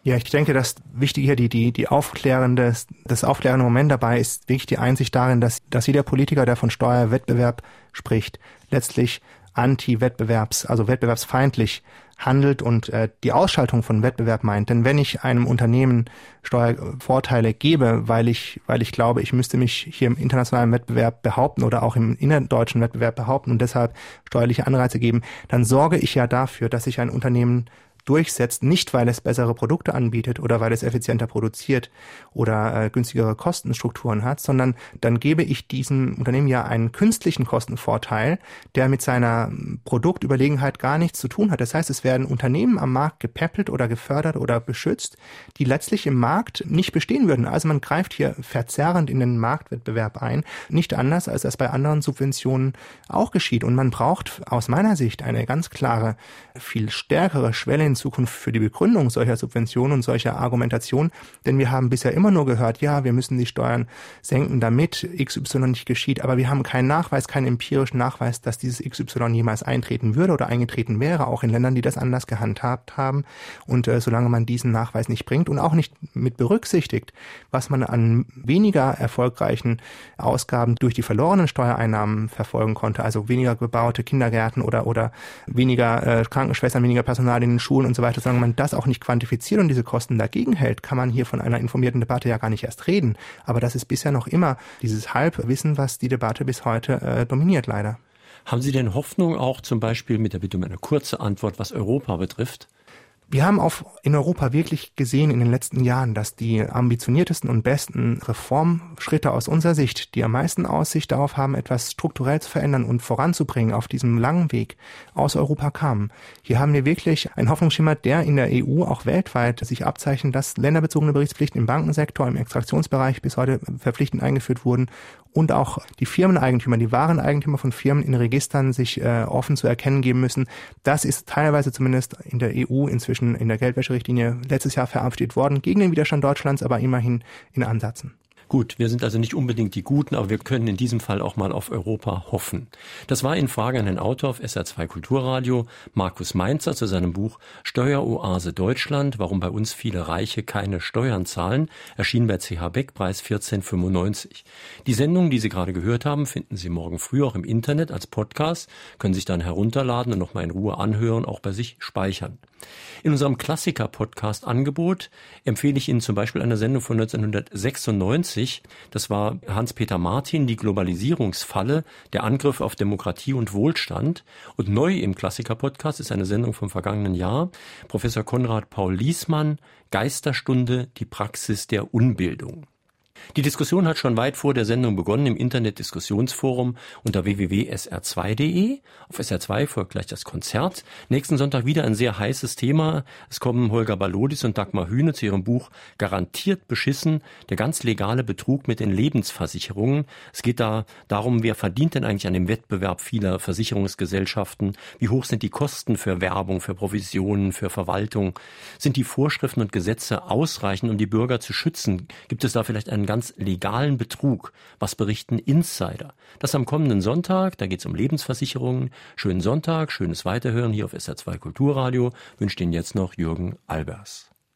Ja, ich denke, das Wichtige hier, die, die, die aufklärende, das aufklärende Moment dabei ist wirklich die Einsicht darin, dass, dass jeder Politiker, der von Steuerwettbewerb spricht, letztlich anti-wettbewerbs, also wettbewerbsfeindlich handelt und äh, die Ausschaltung von Wettbewerb meint. Denn wenn ich einem Unternehmen Steuervorteile gebe, weil ich, weil ich glaube, ich müsste mich hier im internationalen Wettbewerb behaupten oder auch im innerdeutschen Wettbewerb behaupten und deshalb steuerliche Anreize geben, dann sorge ich ja dafür, dass sich ein Unternehmen durchsetzt, nicht weil es bessere Produkte anbietet oder weil es effizienter produziert oder äh, günstigere Kostenstrukturen hat, sondern dann gebe ich diesem Unternehmen ja einen künstlichen Kostenvorteil, der mit seiner Produktüberlegenheit gar nichts zu tun hat. Das heißt, es werden Unternehmen am Markt gepäppelt oder gefördert oder beschützt, die letztlich im Markt nicht bestehen würden. Also man greift hier verzerrend in den Marktwettbewerb ein, nicht anders als das bei anderen Subventionen auch geschieht. Und man braucht aus meiner Sicht eine ganz klare, viel stärkere Schwelle in Zukunft für die Begründung solcher Subventionen und solcher Argumentation? Denn wir haben bisher immer nur gehört, ja, wir müssen die Steuern senken, damit XY nicht geschieht. Aber wir haben keinen Nachweis, keinen empirischen Nachweis, dass dieses XY jemals eintreten würde oder eingetreten wäre, auch in Ländern, die das anders gehandhabt haben. Und äh, solange man diesen Nachweis nicht bringt und auch nicht mit berücksichtigt, was man an weniger erfolgreichen Ausgaben durch die verlorenen Steuereinnahmen verfolgen konnte, also weniger gebaute Kindergärten oder, oder weniger äh, Krankenschwestern, weniger Personal in den Schulen, Schulen und so weiter, solange man das auch nicht quantifiziert und diese Kosten dagegen hält, kann man hier von einer informierten Debatte ja gar nicht erst reden. Aber das ist bisher noch immer dieses Halbwissen, was die Debatte bis heute äh, dominiert, leider. Haben Sie denn Hoffnung auch zum Beispiel mit der Bitte um eine kurze Antwort, was Europa betrifft? Wir haben auf, in Europa wirklich gesehen in den letzten Jahren, dass die ambitioniertesten und besten Reformschritte aus unserer Sicht, die am meisten Aussicht darauf haben, etwas strukturell zu verändern und voranzubringen auf diesem langen Weg, aus Europa kamen. Hier haben wir wirklich einen Hoffnungsschimmer, der in der EU auch weltweit sich abzeichnet, dass länderbezogene Berichtspflichten im Bankensektor, im Extraktionsbereich bis heute verpflichtend eingeführt wurden und auch die Firmeneigentümer, die wahren Eigentümer von Firmen in Registern sich äh, offen zu erkennen geben müssen. Das ist teilweise zumindest in der EU inzwischen in der Geldwäscherichtlinie letztes Jahr verabschiedet worden, gegen den Widerstand Deutschlands, aber immerhin in Ansätzen. Gut, wir sind also nicht unbedingt die Guten, aber wir können in diesem Fall auch mal auf Europa hoffen. Das war in Frage an den Autor auf SR2 Kulturradio, Markus Mainzer, zu seinem Buch Steueroase Deutschland, warum bei uns viele Reiche keine Steuern zahlen, erschien bei CH Beck, Preis 1495. Die Sendung, die Sie gerade gehört haben, finden Sie morgen früh auch im Internet als Podcast, können sich dann herunterladen und nochmal in Ruhe anhören, auch bei sich speichern. In unserem Klassiker-Podcast-Angebot empfehle ich Ihnen zum Beispiel eine Sendung von 1996. Das war Hans-Peter Martin, die Globalisierungsfalle, der Angriff auf Demokratie und Wohlstand. Und neu im Klassiker-Podcast ist eine Sendung vom vergangenen Jahr. Professor Konrad Paul Liesmann, Geisterstunde, die Praxis der Unbildung. Die Diskussion hat schon weit vor der Sendung begonnen im Internet-Diskussionsforum unter www.sr2.de. Auf SR2 folgt gleich das Konzert. Nächsten Sonntag wieder ein sehr heißes Thema. Es kommen Holger Balodis und Dagmar Hühne zu ihrem Buch Garantiert beschissen, der ganz legale Betrug mit den Lebensversicherungen. Es geht da darum, wer verdient denn eigentlich an dem Wettbewerb vieler Versicherungsgesellschaften? Wie hoch sind die Kosten für Werbung, für Provisionen, für Verwaltung? Sind die Vorschriften und Gesetze ausreichend, um die Bürger zu schützen? Gibt es da vielleicht einen ganz legalen Betrug. Was berichten Insider? Das am kommenden Sonntag, da geht es um Lebensversicherungen. Schönen Sonntag, schönes Weiterhören hier auf SR2 Kulturradio. Wünscht Ihnen jetzt noch Jürgen Albers.